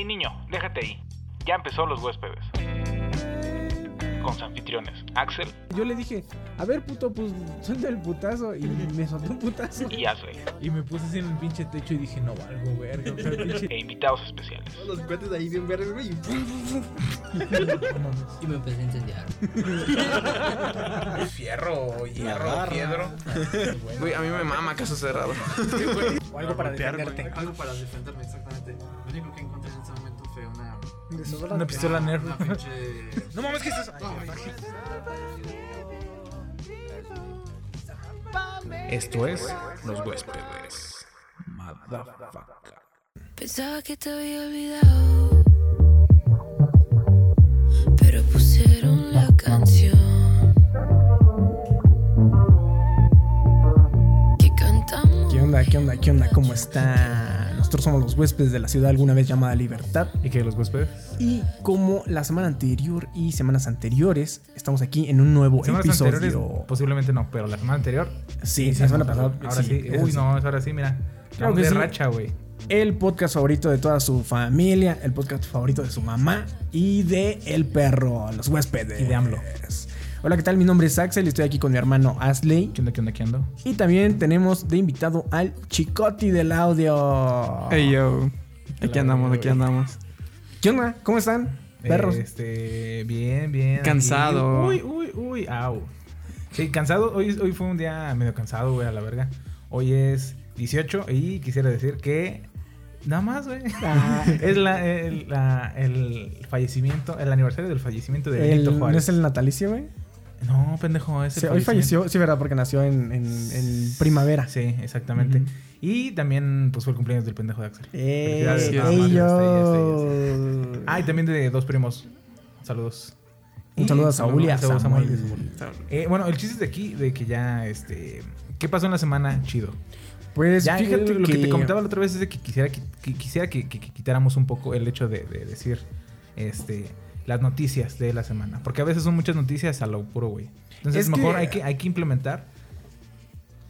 Hey niño, déjate ahí. Ya empezó los huéspedes. Con sus anfitriones, Axel Yo le dije, a ver, puto, pues suelta el putazo. Y me soltó un putazo. y Ashley. Y me puse así en el pinche techo y dije, no valgo, verga. pinche- E invitados especiales. Todos los cuates ahí bien verdes, güey. y me empecé a incendiar. Fierro, hierro, piedro. Güey, a mí me mama caso cerrado. O algo para defenderte. Algo para defenderme, exactamente. Lo único que una. Una pistola Nerf. Una pinche. No mames, ¿qué es eso? Esto es Los Huéspedes. Motherfucker. Pensaba que te había olvidado, pero pusieron la canción. ¿Qué onda? ¿Qué onda? ¿Qué onda? ¿Cómo está? Nosotros somos los huéspedes de la ciudad alguna vez llamada Libertad. ¿Y qué, los huéspedes? Y como la semana anterior y semanas anteriores, estamos aquí en un nuevo Semanas episodio. posiblemente no, pero la semana anterior. Sí, la semana pasada. Ahora sí. Uy, no, es ahora sí, mira. Claro que de sí. racha, güey. El podcast favorito de toda su familia, el podcast favorito de su mamá y de El Perro, los huéspedes. Y de AMLO. Hola, ¿qué tal? Mi nombre es Axel y estoy aquí con mi hermano Asley. ¿Qué onda, qué onda, qué onda? Y también tenemos de invitado al Chicoti del audio. Hey yo. Aquí andamos, aquí andamos. ¿Qué onda? ¿Cómo están? Perros. Este, bien, bien. Cansado. Uy, uy, uy, au. Sí, cansado. Hoy, hoy fue un día medio cansado, güey, a la verga. Hoy es 18 y quisiera decir que. Nada más, güey. Ah. es la, el, la- el fallecimiento, el aniversario del fallecimiento de El- Benito ¿No Juárez. es el natalicio, güey? No, pendejo, es el Sí, hoy falleció, sí, ¿verdad? Porque nació en, en- en primavera. Sí, exactamente. Y también, pues, fue el cumpleaños del pendejo de Axel. ¡Eh! Más, yo. Ah, y también de dos primos. Saludos. Un saludo a Saúl y a Samuel. Eh, bueno, el chiste es de aquí, de que ya, este... ¿Qué pasó en la semana? Chido. Pues Ya, fíjate lo que, que te comentaba la otra vez es de que quisiera que, que quisiera que, que- que quitáramos un poco el hecho de, de decir, este... Las noticias de la semana. Porque a veces son muchas noticias a lo puro, güey. Entonces, Es mejor que- hay, que, hay que implementar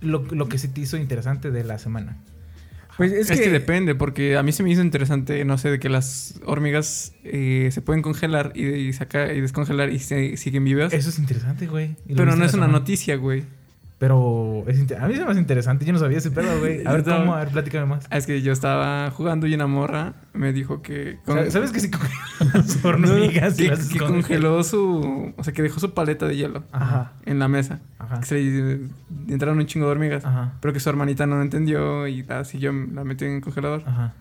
lo, lo que se te hizo interesante de la semana. Pues es, Es, que, depende, porque a mí se me hizo interesante, no sé, de que las hormigas eh, se pueden congelar y, y sacar y descongelar y se, siguen vivas. Eso es interesante, güey. Pero no es una semana. noticia, güey. Pero es a mí se me hace interesante. Yo no sabía ese pedo, güey. A ver, ¿cómo? A ver, platícame más. Ah, Es que yo estaba jugando y una morra me dijo que... con- ¿Sabes que si congelan las hormigas y que, las que congeló su... O sea, que dejó su paleta de hielo Ajá. en la mesa. Ajá. Que se le entraron un chingo de hormigas. Ajá. Pero que su hermanita no lo entendió y la siguió, la metió en el congelador. Ajá.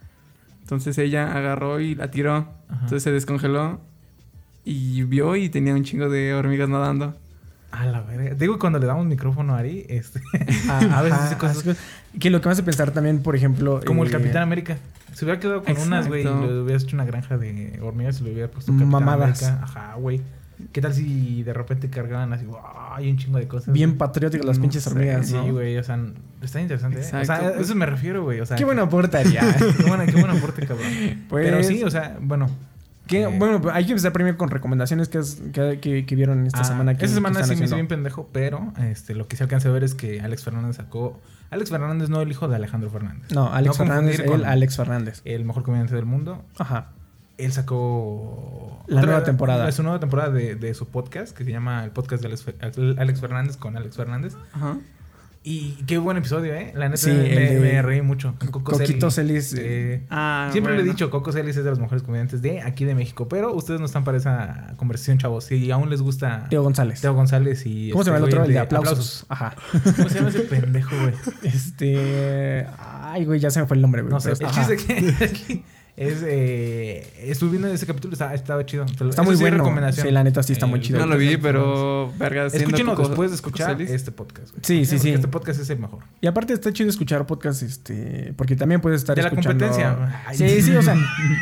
Entonces ella agarró y la tiró. Ajá. Entonces se descongeló y vio y tenía un chingo de hormigas nadando. A la verga. Digo, cuando le damos micrófono a Ari, este, a veces hace cosas así que- lo que me hace pensar también, por ejemplo. como el eh, Capitán América. Se hubiera quedado con unas, güey, y Exacto. le hubieras hecho una granja de hormigas y le hubiera puesto Capitán Mamadas. América. Ajá, güey. ¿Qué tal si de repente cargaban así, wow, hay un chingo de cosas? Bien patrióticas las No pinches sé, hormigas. Sí, ¿no? güey, o sea, está interesante. ¿eh? O sea, Exacto. a eso me refiero, güey. O sea, Qué buen aporte qué buen aporte, cabrón. Pues- Pero sí, o sea, bueno. Que, eh, bueno, hay que empezar primero con recomendaciones que, has- que, que- que vieron esta Ah, semana. Que, esta semana sí me hizo bien pendejo, pero este, lo que se alcanza a ver es que Alex Fernández sacó. Alex Fernández, no el hijo de Alejandro Fernández. No, Alex No Fernández, con Alex Fernández. El mejor comediante del mundo. Ajá. Él sacó. La nueva temporada. Es su nueva temporada de, de su podcast, que se llama el podcast de Alex, Alex Fernández con Alex Fernández. Ajá. Y qué buen episodio, ¿eh? La neta Sí, me, el de- me reí mucho. Coco Coquito Celis. Celis, Eh, Ah, Siempre le he dicho, Coco Celis es de los mejores comediantes de aquí de México, pero ustedes no están para esa conversación, chavos. Si aún les gusta Teo González. Teo González y... ¿Cómo se llama el este otro? güey, El de aplausos. Ajá. ¿Cómo se llama ese pendejo, güey? Este. Ay, güey, ya se me fue el nombre, güey. No sé. El chiste que es... Eh, estuve viendo ese capítulo, estaba, estaba chido. Está muy sí, bueno. recomendación. Sí, la neta sí está muy chido. No lo vi, pero... Verga, Escúchenlo después de escuchar este podcast, güey. Sí, sí, sí. Este podcast es el mejor. Y aparte está chido escuchar podcasts, este, porque también puedes estar De la escuchando. competencia. Ay. Sí, sí, o sea,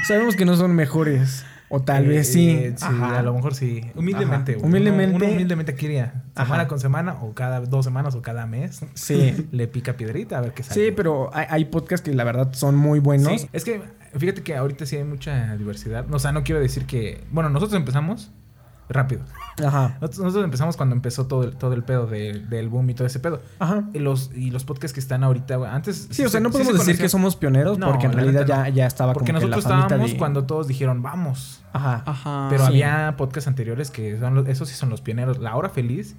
sabemos que no son mejores. O tal Eh, vez sí. eh, sí, Ajá. a lo mejor sí. Humildemente, güey. Humildemente. Uno, uno humildemente quería. Semana Ajá. con semana, o cada dos semanas, o cada mes. Sí. Le pica piedrita a ver qué sale. Sí, pero hay, hay podcasts que la verdad son muy buenos. Sí, es que fíjate que ahorita sí hay mucha diversidad. O sea, no quiero decir que. Bueno, nosotros empezamos rápido. Ajá. Nosotros, nosotros empezamos cuando empezó todo el, todo el pedo de- del boom y todo ese pedo. Ajá. Y los, y los podcasts que están ahorita, güey, antes... Sí, o sea, se- no podemos se decir conocían. que somos pioneros No, porque en la realidad neta ya, no. ya estaba Porque como que nosotros la famita estábamos de... cuando todos dijeron, vamos. Ajá. Ajá. Pero sí. había podcasts anteriores que son los, esos sí son los pioneros. La Hora Feliz,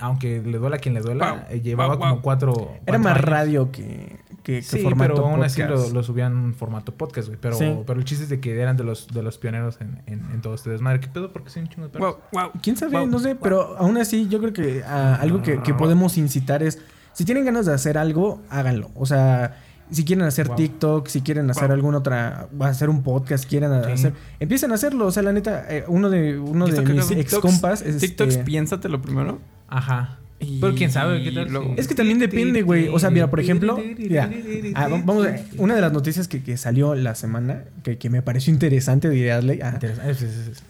aunque le duela a quien le duela, Wow. eh, llevaba Wow, como cuatro. Era más años. radio que, que, que Sí, formato pero aún así lo, lo subían en formato podcast, güey. Pero, Sí. pero el chiste es de que eran de los, de los pioneros en, en, en todo este desmadre. ¿Qué pedo? Porque soy un chingo de perros. Wow, wow. ¿Quién sabe? Wow. No sé, pero aún así yo creo que ah, algo que, que podemos incitar es, si tienen ganas de hacer algo, háganlo. O sea, si quieren hacer Wow. TikTok, si quieren hacer Wow. alguna otra, hacer un podcast, quieren Sí. hacer, empiecen a hacerlo. O sea, la neta, eh, uno de, uno ¿Y de mis ex compas es TikToks, este- piénsatelo primero. Ajá. Y Pero quién sabe qué tal. luego- Es que también depende, güey. O sea, mira, por ejemplo, mira, ah, va- vamos a, una de las noticias que, que salió la semana, que, que me pareció interesante de Adley, ah, Interesante.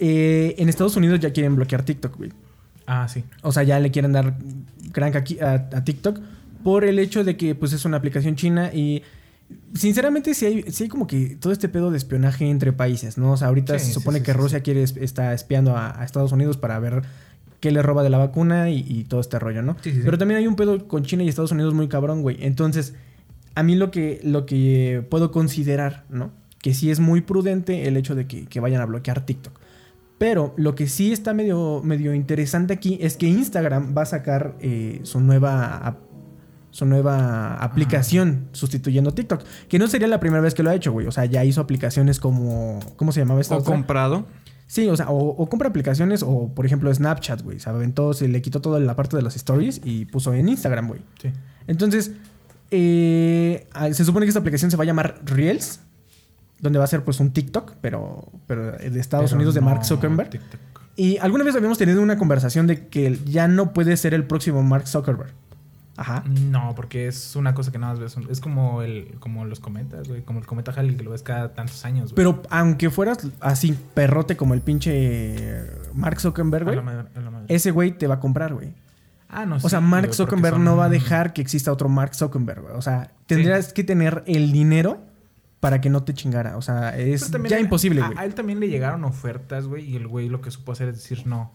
Eh, en Estados Unidos ya quieren bloquear TikTok, güey. Ah, sí. O sea, ya le quieren dar crank aquí a, a TikTok por el hecho de que pues es una aplicación china y sinceramente sí hay, sí hay como que todo este pedo de espionaje entre países, ¿no? O sea, ahorita Sí, se supone sí, que Rusia quiere es- está espiando a, a Estados Unidos para ver qué le roba de la vacuna y, y todo este rollo, ¿no? Sí, sí, sí. Pero también hay un pedo con China y Estados Unidos muy cabrón, güey. Entonces, a mí lo que, lo que puedo considerar, ¿no? Que sí es muy prudente el hecho de que, que vayan a bloquear TikTok. Pero lo que sí está medio, medio interesante aquí es que Instagram va a sacar eh, su nueva su nueva aplicación sustituyendo TikTok. Que no sería la primera vez que lo ha hecho, güey. O sea, ya hizo aplicaciones como... ¿Cómo se llamaba esta O otra? comprado. Sí, o sea, o, o compra aplicaciones o, por ejemplo, Snapchat, güey. Se aventó, se le quitó toda la parte de las stories y puso en Instagram, güey. Sí. Entonces, eh, ah, se supone que esta aplicación se va a llamar Reels, donde va a ser pues un TikTok, pero, pero de Estados Pero Unidos de Mark Zuckerberg. TikTok. Y alguna vez habíamos tenido una conversación de que ya no puede ser el próximo Mark Zuckerberg. Ajá. No, porque es una cosa que nada más ves. Es como el, como los cometas, güey. Como el cometa Halley que lo ves cada tantos años, güey. Pero aunque fueras así perrote como el pinche Mark Zuckerberg, güey, ese güey te va a comprar, güey. Ah, no O sea, Mark Zuckerberg son- no va a dejar que exista otro Mark Zuckerberg, güey. O sea, tendrías que tener el dinero para que no te chingara. O sea, es ya imposible, a- güey. A, él también le llegaron ofertas, güey, y el güey lo que supo hacer es decir no.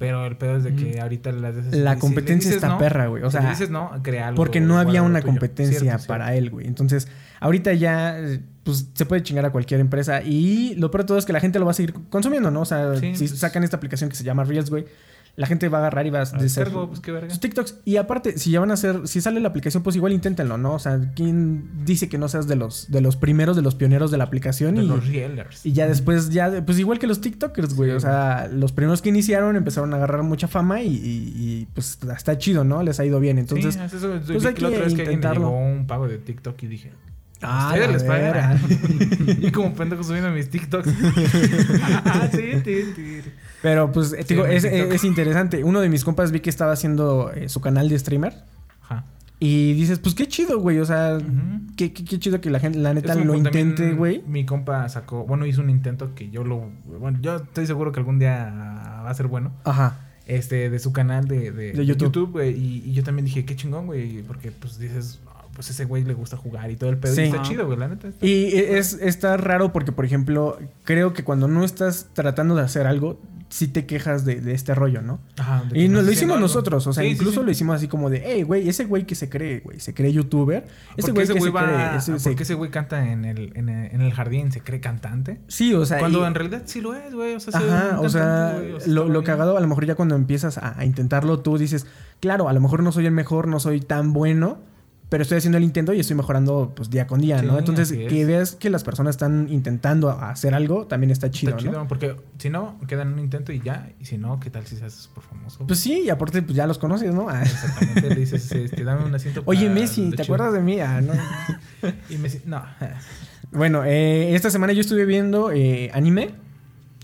Pero el pedo es de que ahorita las veces- La si competencia está no, perra, güey. O si sea, le dices no, crea algo. Porque no había una competencia Cierto, cierto. para él, güey. Entonces, ahorita ya, pues, se puede chingar a cualquier empresa. Y lo peor de todo es que la gente lo va a seguir consumiendo, ¿no? O sea, Sí, si pues- sacan esta aplicación que se llama Reels, güey, la gente va a agarrar y va a hacer descargo, pues, qué verga. sus TikToks. Y aparte, si ya van a hacer, si sale la aplicación, pues igual inténtenlo, ¿no? O sea, ¿quién dice que no seas de los, de los primeros, de los pioneros de la aplicación? De y, los Reelers. y ya después, ya, pues igual que los TikTokers, güey. Sí, o sea, los primeros que iniciaron empezaron a agarrar mucha fama y, y- y, pues está chido, ¿no? Les ha ido bien. Entonces, sí, es eso, pues hay que la otra vez que alguien me intentarlo. un pago de TikTok y dije, Ah, les pagan. y como pendejo subiendo mis TikToks. Ah, sí, sí, sí. Pero pues, Sí, digo, es, es interesante. Uno de mis compas vi que estaba haciendo eh, su canal de streamer. Ajá. Y dices, pues qué chido, güey. O sea, qué, qué- qué chido que la gente, la neta, lo intente, güey. Mi compa sacó, bueno, hizo un intento que yo lo, bueno, yo estoy seguro que algún día va a ser bueno. Ajá. Este, de su canal de, de, De YouTube. YouTube, y yo también dije, qué chingón, güey. Porque, pues, dices, "Ah, pues ese güey le gusta jugar y todo el pedo. Sí. Y está chido, güey, la neta. está- Y es, está raro porque, por ejemplo, creo que cuando no estás tratando de hacer algo, sí te quejas de, de este rollo, ¿no? Ajá, Y no, lo hicimos algo. nosotros, o sea, Sí, incluso sí. lo hicimos así como de, hey, güey, ese güey que se cree, güey, se cree youtuber. Ese Porque güey ese que se va, cree. ese- se- porque ese güey canta en el, en el, en el jardín, se cree cantante. Sí, o sea. Cuando y- en realidad sí lo es, güey. O sea, Ajá, o sea, o sea, lo, lo cagado a lo mejor ya cuando empiezas a, a intentarlo tú dices, claro, a lo mejor no soy el mejor, no soy tan bueno, pero estoy haciendo el intento y estoy mejorando pues día con día, Sí, ¿no? Entonces, es. que veas que las personas están intentando hacer algo, también está chido, Está ¿no? chido, porque si no, queda en un intento y ya. Y si no, ¿qué tal si se hace súper famoso? Pues sí, y aparte pues ya los conoces, ¿no? Exactamente, le dices, este, dame un asiento Oye, para Messi, ¿te chido. acuerdas de mí? Ah, ¿no? Y Messi, no. Bueno, eh, esta semana yo estuve viendo eh, anime,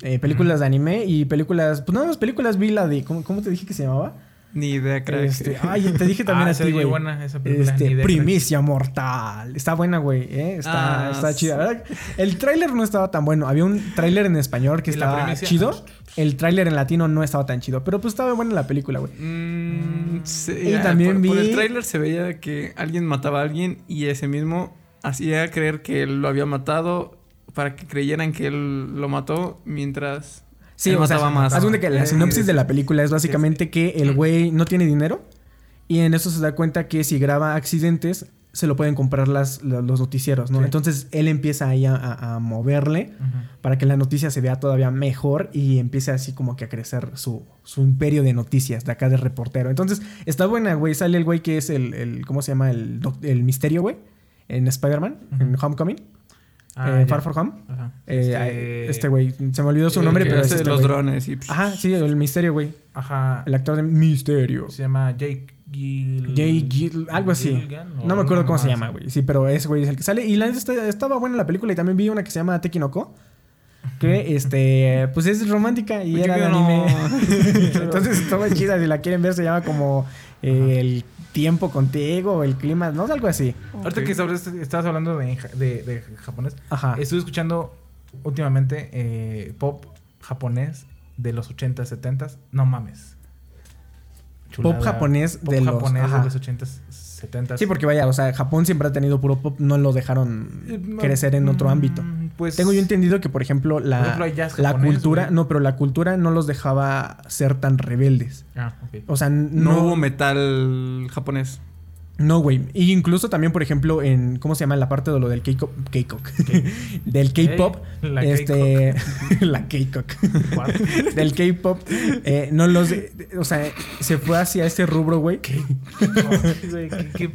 eh, películas de anime y películas, pues nada más películas vi la de, ¿cómo, cómo te dije que se llamaba? Ni idea, crack. Este, ay, te dije también Ah, a ti, güey. buena esa película, Este, idea, Primicia Mortal. Está buena, güey, ¿eh? Está, Ah, está sí. chida. Verdad, El tráiler no estaba tan bueno. Había un tráiler en español que ¿Y la estaba chido. El tráiler en latino no estaba tan chido. Pero pues estaba buena la película, güey. Mm, sí, Y ah, también por, por vi- el tráiler se veía que alguien mataba a alguien y ese mismo hacía creer que él lo había matado para que creyeran que él lo mató mientras Sí, Él o sea, mataba más. haz que la sinopsis sí, de la película es básicamente que el güey no tiene dinero y en eso se da cuenta que si graba accidentes se lo pueden comprar las, la- los noticieros, ¿no? Sí. Entonces él empieza ahí a, a- a moverle para que la noticia se vea todavía mejor y empiece así como que a crecer su, su imperio de noticias de acá de reportero. Entonces está buena, güey. Sale el güey que es el, el- ¿cómo se llama? El, el misterio, güey. En Spider-Man, en Homecoming, Ah, eh. Far From Home. Ajá. Eh, este güey, se me olvidó su nombre, pero es este los drones y... Ajá, sí, el misterio, güey. Ajá. El actor de Misterio. Se llama Jake Gil... Jay Gil, algo así. No me acuerdo cómo se llama, güey. Sí, pero ese güey es el que sale. Y la neta está- estaba buena la película. Y también vi una que se llama Tekinoko. Que, este, pues es romántica y Oye, era de que no. anime. Entonces estaba chida. Si la quieren ver, se llama como eh, El tiempo contigo o El clima, no algo así. Ahorita que estabas hablando de, de, de japonés, Ajá. estuve escuchando últimamente eh, pop japonés de los 80s, 70s. No mames. Pop japonés Pop de los- japonés ajá. de los 80s, 70s. Sí, porque vaya, o sea, Japón siempre ha tenido puro pop. No lo dejaron Eh, crecer en otro mm, ámbito. Pues Tengo yo entendido que, por ejemplo, la, Por ejemplo, la japonés, cultura, güey. no, pero la cultura no los dejaba ser tan rebeldes. Ah, ok. O sea, No, no, hubo metal japonés. No, güey. Y incluso también, por ejemplo, en ¿cómo se llama? En la parte de lo del K-pop, del K-pop, este, la K-pop. What? del K-pop, eh, no los, o sea, se fue hacia ese rubro, güey, ¿Qué, qué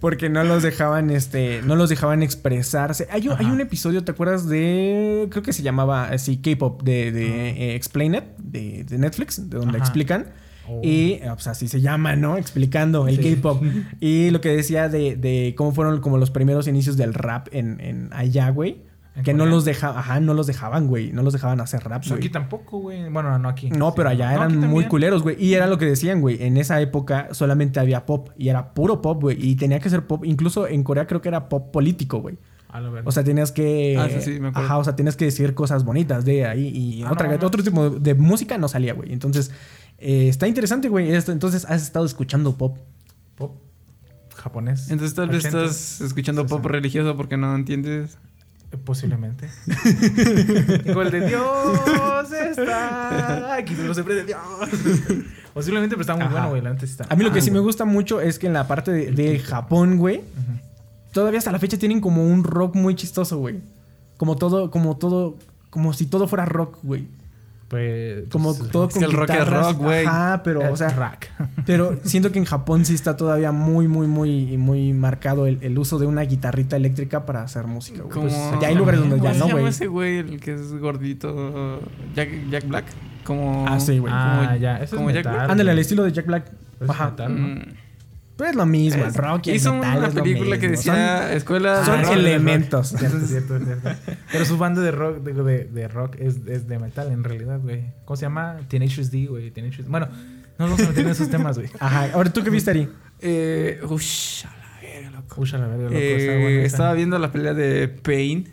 porque no los dejaban, este, no los dejaban expresarse. Hay un, hay un episodio, ¿te acuerdas de, creo que se llamaba así K-pop de, de eh, Explain It de, de Netflix, de donde Ajá. explican. Oh. Y, eh, pues así se llama, ¿no? Explicando el Sí. K-pop. Y lo que decía de, de cómo fueron como los primeros inicios del rap en, en allá, güey. ¿En Que no los dejaban, ajá, no los dejaban, güey. No los dejaban hacer rap, Pues güey. aquí tampoco, güey. Bueno, no aquí. No, Sí. pero allá No, eran muy culeros, güey. Y era lo que decían, güey. En esa época solamente había pop. Y era puro pop, güey. Y tenía que ser pop. Incluso en Corea creo que era pop político, güey. A la verga. O sea, tenías que... Ah, sí, sí, me acuerdo. Ajá, o sea, tenías que decir cosas bonitas de ahí. Y Ah, otra, no otro tipo de música no salía, güey. Entonces, eh, está interesante, güey. Entonces, has estado escuchando pop. pop japonés. Entonces tal vez 80s, estás escuchando pop 60s. religioso porque no entiendes. Eh, Posiblemente. Digo, el de Dios está aquí, pero siempre de Dios. Posiblemente, pero está muy Ajá. bueno, güey. Sí está. A mí lo que Ah, sí me gusta mucho es que en la parte de, de Japón, güey, todavía hasta la fecha tienen como un rock muy chistoso, güey. Como todo, como todo, como si todo fuera rock, güey. Pues. Como pues, todo Es con que el rock es rock, güey. Ajá, pero, es o sea, rock. pero siento que en Japón sí está todavía muy, muy, muy, muy marcado el, el uso de una guitarrita eléctrica para hacer música, güey. Como... Pues, ya hay lugares donde ya ¿Cómo no, se llama güey. ese güey, el que es gordito? Jack, Jack Black. Como... Ah, sí, güey. Ah, como- ya. Eso como es Jack metal. Black. Ándale, al estilo de Jack Black. Pero es Ajá. metal, ¿no? Mm. Pero es lo mismo, el Es- rock y el Hizo metal una es lo película que decía escuela... son Ah, sí, elementos. de rock. Cierto, cierto, cierto. Pero su banda de rock, digo, de, de rock es, es de metal en realidad, güey. ¿Cómo se llama? Tenacious D, güey. Tenacious Bueno, no nos vamos a meter en esos temas, güey. Ajá. Ahora, ¿tú qué viste, Ari? Eh, ush, a la verga, loco. Uy, a la verga, loco. Eh, está bueno esa. estaba viendo la pelea de Pain.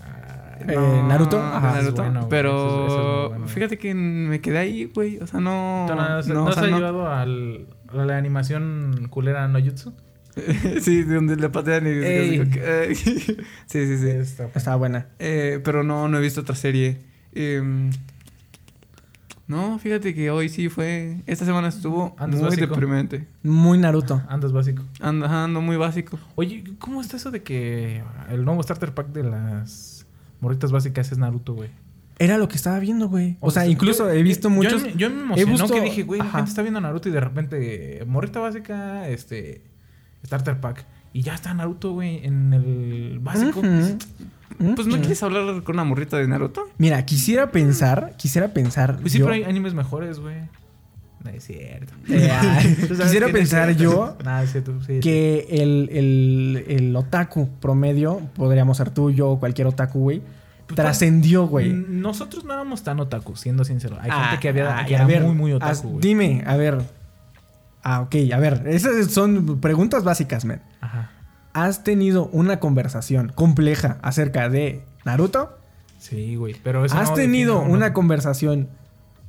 Ah, Eh, Naruto. de Ajá. Naruto, bueno, pero Eso es- eso es muy bueno. fíjate que me quedé ahí, güey. O sea, no. ¿tú no, no, no, o has sea, no. ayudado al, la animación culera no jutsu? sí, de donde le patean y Ey. sí, sí, sí. Está- Estaba buena. Eh, pero no, no he visto otra serie. Em, no, fíjate que hoy sí fue. Esta semana estuvo Andas muy básico. deprimente. Muy Naruto. Andas básico. Ando, ando muy básico. Oye, ¿cómo está eso de que el nuevo starter pack de las morritas básicas es Naruto, güey? Era lo que estaba viendo, güey. O sea, yo- incluso he visto yo- muchos. Yo, yo me he emocionó visto- que dije, güey, la gente está viendo Naruto y de repente, morrita básica, este, starter pack. Y ya está Naruto, güey, en el básico. Pues no quieres hablar con una morrita de Naruto. Mira, quisiera pensar, quisiera pensar. Pues sí, yo- pero hay animes mejores, güey. No es cierto. Eh, quisiera pensar yo es cierto. sí. que el, el, el otaku promedio, podríamos ser tú, yo o cualquier otaku, güey, Pues, trascendió, güey. Mm, Nosotros no éramos tan otaku, siendo sincero. Hay Ah, gente que había ay, que a era ver, muy, muy otaku, güey. Dime, a ver. Ah, ok, a ver. Esas son preguntas básicas, man. Ajá. ¿Has tenido una conversación compleja acerca de Naruto? Sí, güey. Pero eso ¿Has no tenido una conversación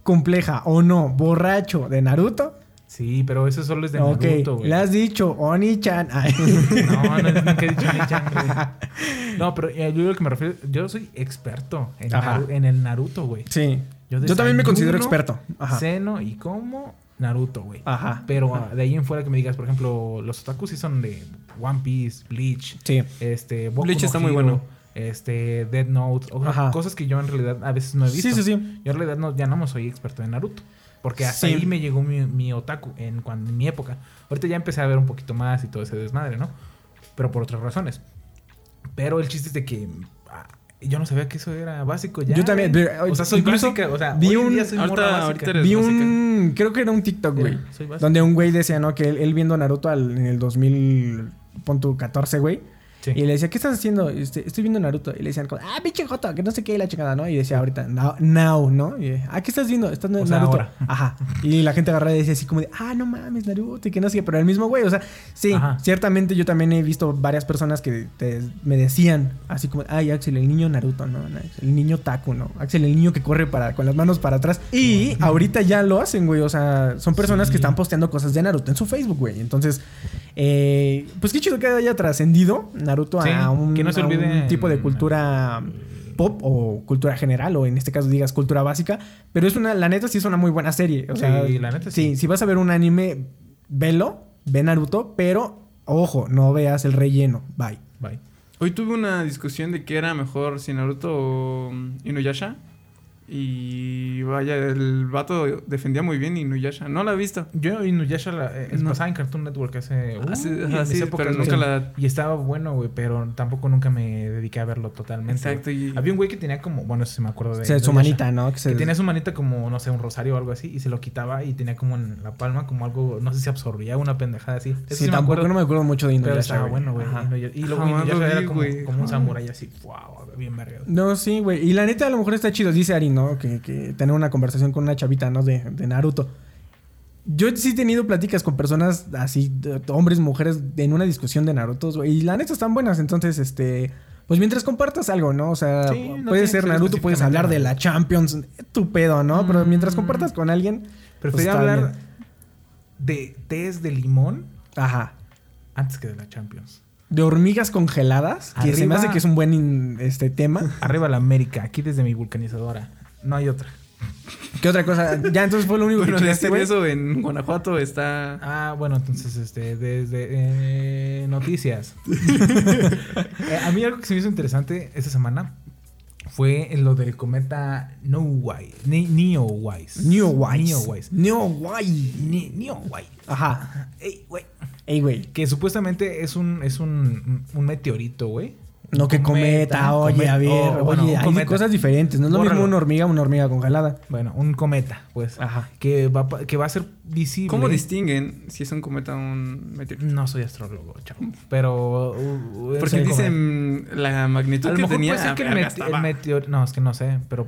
compleja o no, borracho de Naruto? Sí, pero eso solo es de Naruto, güey. le has dicho, Oni-chan. No, no, nunca he dicho Oni-chan, güey. No, pero eh, yo lo que me refiero, yo soy experto en, Ajá. Naru- en el Naruto, güey. sí. Yo Yo también me considero experto. Ajá. Seno y como Naruto, güey. Ajá. Pero Ajá. de ahí en fuera que me digas, por ejemplo, los otakus sí son de One Piece, Bleach, Sí. este, Boku Bleach no está muy bueno. Este, Dead Note, o cosas que yo en realidad a veces no he visto. Sí, sí, sí. Yo en realidad no, ya no soy experto en Naruto. Porque hasta Sí. ahí me llegó mi, mi otaku en, cuando, en mi época. Ahorita ya empecé a ver un poquito más y todo ese desmadre, ¿no? Pero por otras razones. Pero el chiste es de que ah, yo no sabía que eso era básico ya. Yo también, pero, o sea, soy incluso básica. O sea, vi un- día soy ahorita- morra básica. ahorita eres- Vi básica. un. Creo que era un TikTok, güey. soy básica. Donde un güey decía, ¿no? Que él, él viendo Naruto al- en el 2014, güey. Sí. Y le decía, ¿qué estás haciendo? Este, estoy viendo Naruto. Y le decían, como, ah, pinche joto, que no sé qué, y la chingada, ¿no? Y decía ahorita, now, now, ¿no? Y, ah, ¿qué estás viendo? Estás sea, Naruto. Ajá. Y la gente agarraba y decía así como de, ah, no mames, Naruto, y que no sé qué. Pero el mismo güey, o sea, sí, Ajá. ciertamente yo también he visto varias personas que te- me decían, así como, ay, Axel, el niño Naruto, ¿no? El niño Taku, ¿no? Axel, el niño que corre para, con las manos para atrás. Y ahorita ya lo hacen, güey. O sea, son personas Sí. que están posteando cosas de Naruto en su Facebook, güey. Entonces, eh, pues qué chido que haya trascendido Naruto Sí, a un, que no se a un olvide- tipo de cultura pop o cultura general o en este caso digas cultura básica, pero es una la neta sí es una muy buena serie, o Sí, sea, la neta sí. si vas a ver un anime, velo, ve Naruto, pero ojo, no veas el relleno, bye. Bye. Hoy tuve una discusión de que era mejor si Naruto o Inuyasha. Y vaya, el vato defendía muy bien Inuyasha. No la he visto. Yo Inuyasha la, eh, es No. pasada en Cartoon Network hace... Ah, sí, uy, ajá, en mis sí, épocas, pero nunca la- Y estaba bueno, güey, pero tampoco nunca me dediqué a verlo totalmente. Exacto, y- Había un güey que tenía como... Bueno, eso sí me acuerdo de... O sea, su manita, ¿no? Que se Que tenía su manita como, no sé, un rosario o algo así, y se lo quitaba y tenía como en la palma como algo, no sé si absorbía una pendejada así. Eso Sí, tampoco acuerdo, no me acuerdo mucho de Pero Inuyasha. estaba bueno, güey. Y luego Jamás lo Inuyasha era vi, como, güey. como un samurái así, wow, bien verga. No, sí, güey. Y la neta, a lo mejor está chido. Dice Ari, ¿no? Que, que tener una conversación con una chavita, ¿no? De, de Naruto. Yo sí he tenido pláticas con personas así, de- hombres, mujeres, en una discusión de Naruto. Y la neta están buenas. Entonces, este. Pues mientras compartas algo, ¿no? O sea, Sí, no tiene puede ser Naruto, puedes hablar de la Champions, tu pedo, ¿no? Pero mientras Mm. compartas con alguien. pues Prefería está hablar bien. de tés de limón Ajá. antes que de la Champions. De hormigas congeladas, que se me hace que es un buen este tema. Arriba la América, aquí desde mi vulcanizadora. No hay otra. ¿Qué otra cosa? Ya, entonces fue lo único Bueno, que de hacer güey. eso en Guanajuato está. Ah, bueno, entonces, este, desde eh, noticias. Eh, a mí algo que se me hizo interesante esta semana fue lo del cometa Neowise. Ne Neowise. Neowise. Neowise. Neowise. Ne Neowise. Ajá. Ey, güey. Ey, güey. Que supuestamente es un, es un, un meteorito, güey. No, que cometa, oye, cometa, a ver, o, bueno, oye, un hay cometa. cosas diferentes. No es lo Bórralo. mismo una hormiga, una hormiga congelada. Bueno, un cometa, pues. Ajá. Que va, que va a ser visible. ¿Cómo distinguen si es un cometa o un meteorito? No soy astrólogo, chavo. Pero. uh, es Porque dicen la magnitud A lo que mejor tenía. puede ser que el, verga, mete- estaba- el meteorito. No, es que no sé, pero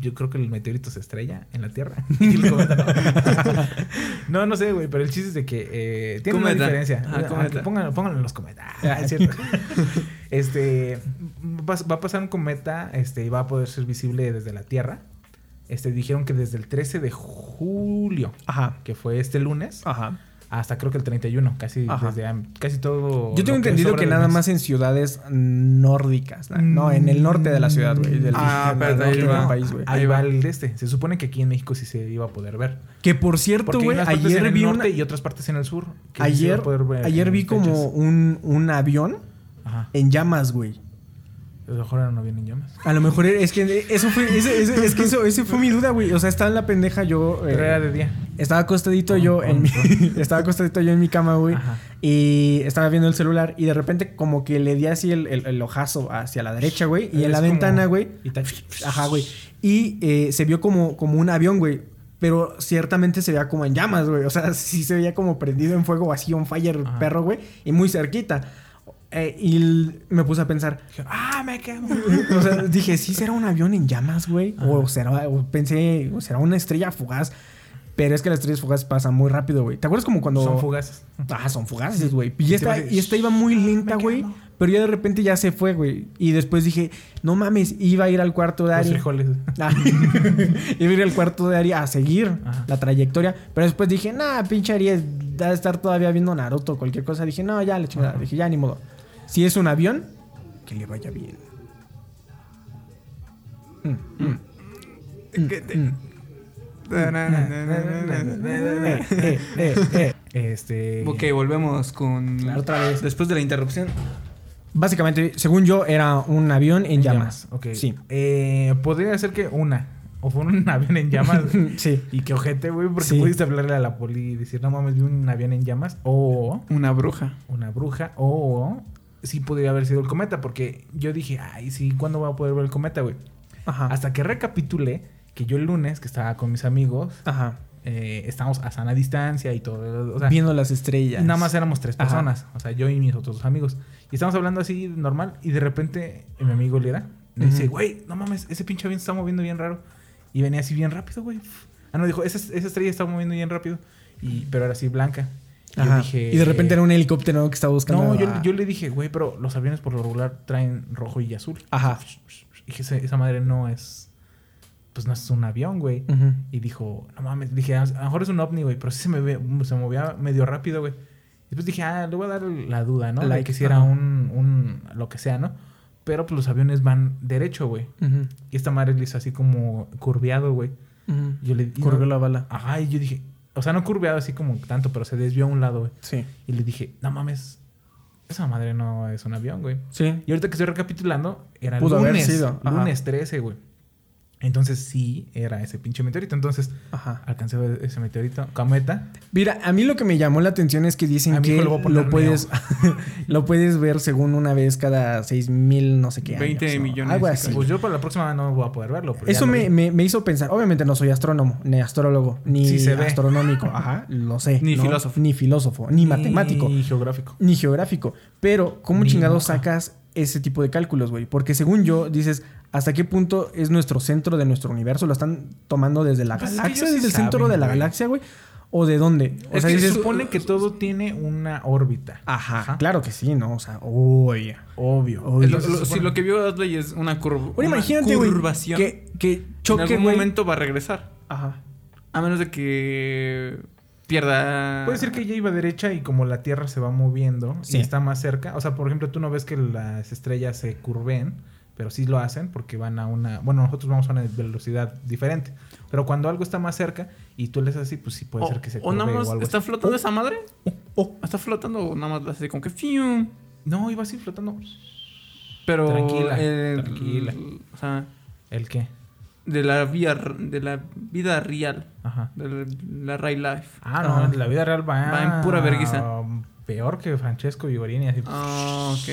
yo creo que el meteorito se estrella en la Tierra. Y el cometa no. no, no sé, güey, pero el chiste es de que eh, tiene una diferencia. Ah, pónganlo en los cometas. Ah, es cierto. este va, va a pasar un cometa este, y va a poder ser visible desde la Tierra. Este, dijeron que desde el 13 de julio, Ajá. que fue este lunes, Ajá. Hasta creo que el 31, casi Ajá. desde am- casi todo. Yo tengo que entendido que del nada más en ciudades nórdicas. ¿no? No, en el norte de la ciudad, güey. del- Ah, del ahí norte va. del país, güey. Ahí va el este. Se supone que aquí en México sí se iba a poder ver. Que por cierto, güey, ayer en el vi norte una... y otras partes en el sur. que sí se iba Ayer, a poder ver ayer vi como un, un avión Ajá. en llamas, güey. A lo mejor no vienen llamas. A lo mejor es que eso fue, ese, ese- es que eso, ese fue mi duda, güey. O sea, estaba en la pendeja yo. eh, Pero era de día. Estaba acostadito yo en mi, estaba acostadito yo en mi cama, güey. Ajá. Y estaba viendo el celular y de repente como que le di así el, el- el ojazo hacia la derecha, güey. Y en la como- ventana, güey. y tal. Ajá, güey. Y eh, se vio como, como un avión, güey. Pero ciertamente se veía como en llamas, güey. O sea, sí se veía como prendido en fuego, así on fire, el Ajá. perro, güey. Y muy cerquita. Eh, y me puse a pensar, ¡Ah, me quemo! o sea, dije, ¿sí será un avión en llamas, güey? O será, o pensé, o será una estrella fugaz. Pero es que las estrellas fugaces pasan muy rápido, güey. ¿Te acuerdas como cuando... Son fugaces. Ah, son fugaces, güey. Y esta, y esta iba muy Me lenta, güey. pero ya de repente ya se fue, güey. Y después dije, no mames, iba a ir al cuarto de Los Ari. frijoles. Ah, iba a ir al cuarto de Ari a seguir Ajá. la trayectoria. Pero después dije, nah, pinche Ari debe estar todavía viendo Naruto o cualquier cosa. Dije, no, ya, le chingada. Dije, ya, ni modo. Si es un avión, que le vaya bien. Mm, mm. Eh, eh, eh, eh. Este. Ok, volvemos con. Claro, otra vez. Después de la interrupción. Básicamente, según yo, era un avión en llamas. Ok. Sí. Eh, podría ser que una. O fue un avión en llamas. Sí. y que ojete, güey, porque Sí. pudiste hablarle a la poli y decir, no mames, vi un avión en llamas. O Una bruja. una bruja. O sí podría haber sido el cometa. Porque yo dije, ay, sí, ¿cuándo voy a poder ver el cometa, güey? Ajá. Hasta que recapitulé que yo el lunes, que estaba con mis amigos, Ajá. eh, estábamos a sana distancia y todo. O sea, Viendo las estrellas. Nada más éramos tres Ajá. personas, o sea, yo y mis otros dos amigos. Y estábamos hablando así normal y de repente eh, mi amigo Lera me dice, Ujú. güey, no mames, ese pinche avión se está moviendo bien raro. Y venía así bien rápido, güey. Ah, no, dijo, esa, esa estrella está moviendo bien rápido. Y, pero era así blanca. Y Ajá. yo dije... y de repente era un helicóptero que estaba buscando. No, yo, le dije, güey, pero los aviones por lo regular traen rojo y azul. Ajá. Y dije, "Esa- madre no es... Pues no es un avión, güey. Y dijo, no mames, dije, a lo mejor es un ovni, güey, pero sí se, me ve- se movía medio rápido, güey. Y después dije, ah, le voy a dar la duda, ¿no? de Like, que si era un, un, lo que sea, ¿no? Pero pues los aviones van derecho, güey. Y esta madre le hizo así como curveado, güey. Yo le no- la bala. Ajá, y yo dije, o sea, no curveado así como tanto, pero se desvió a un lado, güey. Sí. Y le dije, no mames, esa madre no es un avión, güey. Sí. Y ahorita que estoy recapitulando, era Pudo haber lunes, sido, ajá. lunes 13, güey. Entonces sí, era ese pinche meteorito. Entonces Ajá. alcancé ese meteorito. Cometa. Mira, a mí lo que me llamó la atención es que dicen que lo puedes, lo puedes ver según una vez cada seis mil, no sé qué. 20 años, ¿no? millones Algo de así. Pues yo para la próxima no voy a poder verlo. Eso me, me- me hizo pensar. Obviamente no soy astrónomo, ni astrólogo, ni Sí se ve. astronómico. Ajá, lo sé. Ni ¿no? filósofo. Ni filósofo, ni matemático. Ni geográfico. ni geográfico. Pero, ¿cómo Ni chingados sacas ese tipo de cálculos, güey? Porque según yo, dices, ¿hasta qué punto es nuestro centro de nuestro universo? ¿Lo están tomando desde la Pues galaxia? sí ¿Desde el centro de la güey. galaxia, güey? ¿O de dónde? O Es sea, que dices, se supone que todo tiene una órbita. Ajá, claro que sí, ¿no? O sea, uy. Obvio. Obvio. Lo- lo- si lo que vio Adley es una curva. Imagínate, güey, curvación. que, que en choque, algún momento va a regresar. Ajá. A menos de que pierda. Puede ser que ella iba derecha y como la Tierra se va moviendo Sí. y está más cerca. O sea, por ejemplo, tú no ves que las estrellas se curven, pero sí lo hacen porque van a una... Bueno, nosotros vamos a una velocidad diferente. Pero cuando algo está más cerca y tú le haces así, pues sí puede O, ser que se o curve nada más o algo está así. flotando esa madre. Oh, Está flotando o nada más hace como que. fium. No, iba así flotando. Pero. Tranquila, el- tranquila. O sea, ¿El qué? De la, vía, de la vida real. Ajá. De la, la real life. Ah, no, Ah. la vida real va, Va en pura vergüenza. Peor que Francesco Vigorini, así. Ah, ok.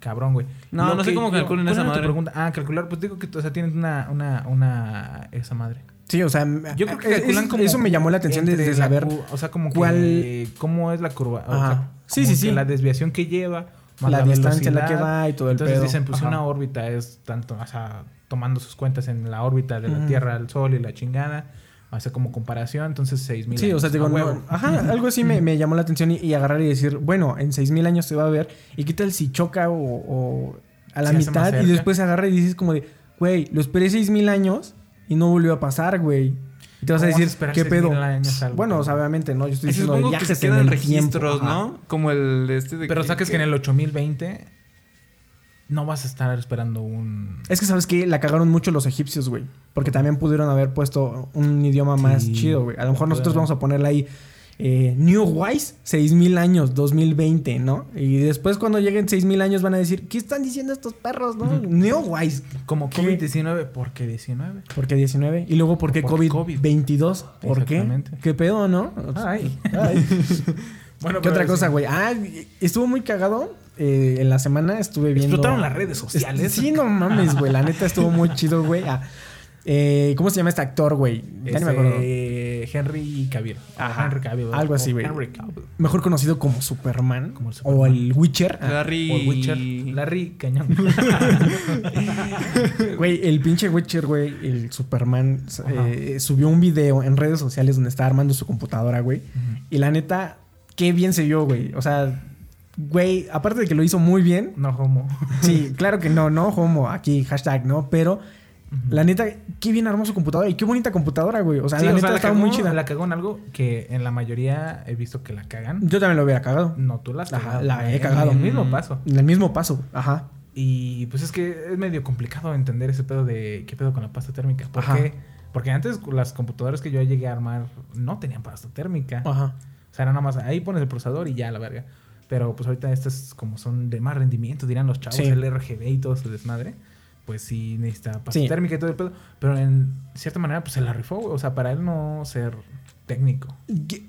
Cabrón, güey. No, Lo no sé cómo calculan ¿cuál esa madre? pregunta? Ah, calcular, pues digo que, o sea, tienes una, una, una, esa madre. Sí, o sea, Yo creo que calculan es- como eso me llamó la atención desde saber o sea, como cuál- que cómo es la curva, o Ajá. sea, Sí, sí, que sí. la desviación que lleva, más la, distancia en la que va y todo el Entonces pedo. dicen, pues Ajá. una órbita es tanto, o sea, tomando sus cuentas en la órbita de la. Tierra al Sol y la chingada, hace como comparación, entonces 6000 Sí, o sea, años, digo, a no- huevo. ajá, algo así me, me llamó la atención y, y agarrar y decir, bueno, en 6000 años se va a ver, y qué tal si choca o, o a la Se mitad y después agarra y dices como de, güey, lo esperé 6000 años y no volvió a pasar, güey. Y te vas a ¿Cómo vas a decir, ¿qué 6,000 pedo? años algo, bueno, o sea, obviamente, ¿no? Yo estoy Y diciendo que se viajes en quedan el registros, tiempo. ajá. ¿no? Como el de este de Pero saques que en el 8020 no vas a estar esperando un... Es que sabes que la cagaron mucho los egipcios, güey. Porque también pudieron haber puesto un idioma más Sí. chido, güey. A lo mejor nosotros vamos a ponerle ahí eh, New Wise, 6000 años, 2020, ¿no? Y después cuando lleguen 6000 años van a decir, ¿qué están diciendo estos perros, no? New Wise. Como ¿Qué? COVID-19, ¿por qué 19? ¿Por qué 19? Y luego, ¿por qué ¿Por qué COVID, 22? ¿Por qué? ¿Qué pedo, no? Ay. Ay. Bueno, ¿Qué otra cosa, güey? Ah, estuvo muy cagado. Eh, en la semana estuve viendo. Explotaron las redes sociales. Sí, no mames, güey. La neta estuvo muy chido, güey. Ah, eh, ¿Cómo se llama este actor, güey? Ya ni me acuerdo. Henry Cavill. Ajá, Henry Cavill. algo así, güey. Henry Cavill. Mejor conocido como Superman. Como el O el Witcher. Ah, Larry. O el Witcher. Larry Cañón. Güey, el pinche Witcher, güey, el Superman, eh, subió un video en redes sociales donde estaba armando su computadora, güey. Y la neta, qué bien se vio, güey. O sea, güey, aparte de que lo hizo muy bien, No homo. sí, claro que no, no, homo, aquí, hashtag, ¿no? Pero, la neta, qué bien armó su computadora y qué bonita computadora, güey. O sea, Sí, la neta sea, la cagó, muy chida. La cagó en algo que en la mayoría he visto que la cagan. Yo también lo hubiera cagado. No, tú la has cagado. la he en cagado. el mismo Mm. paso. En el mismo paso, ajá. Y pues es que es medio complicado entender ese pedo de qué pedo con la pasta térmica. ¿Por Ajá. qué? Porque antes las computadoras que yo llegué a armar no tenían pasta térmica. Ajá. O sea, era nada más ahí pones el procesador y ya la verga. Pero pues ahorita estas como son de más rendimiento, dirán los chavos, Sí. el RGB y todo su desmadre. Pues sí necesita pasta Sí. térmica y todo el pedo. Pero en cierta manera pues se la rifó, güey. O sea, para él no ser técnico.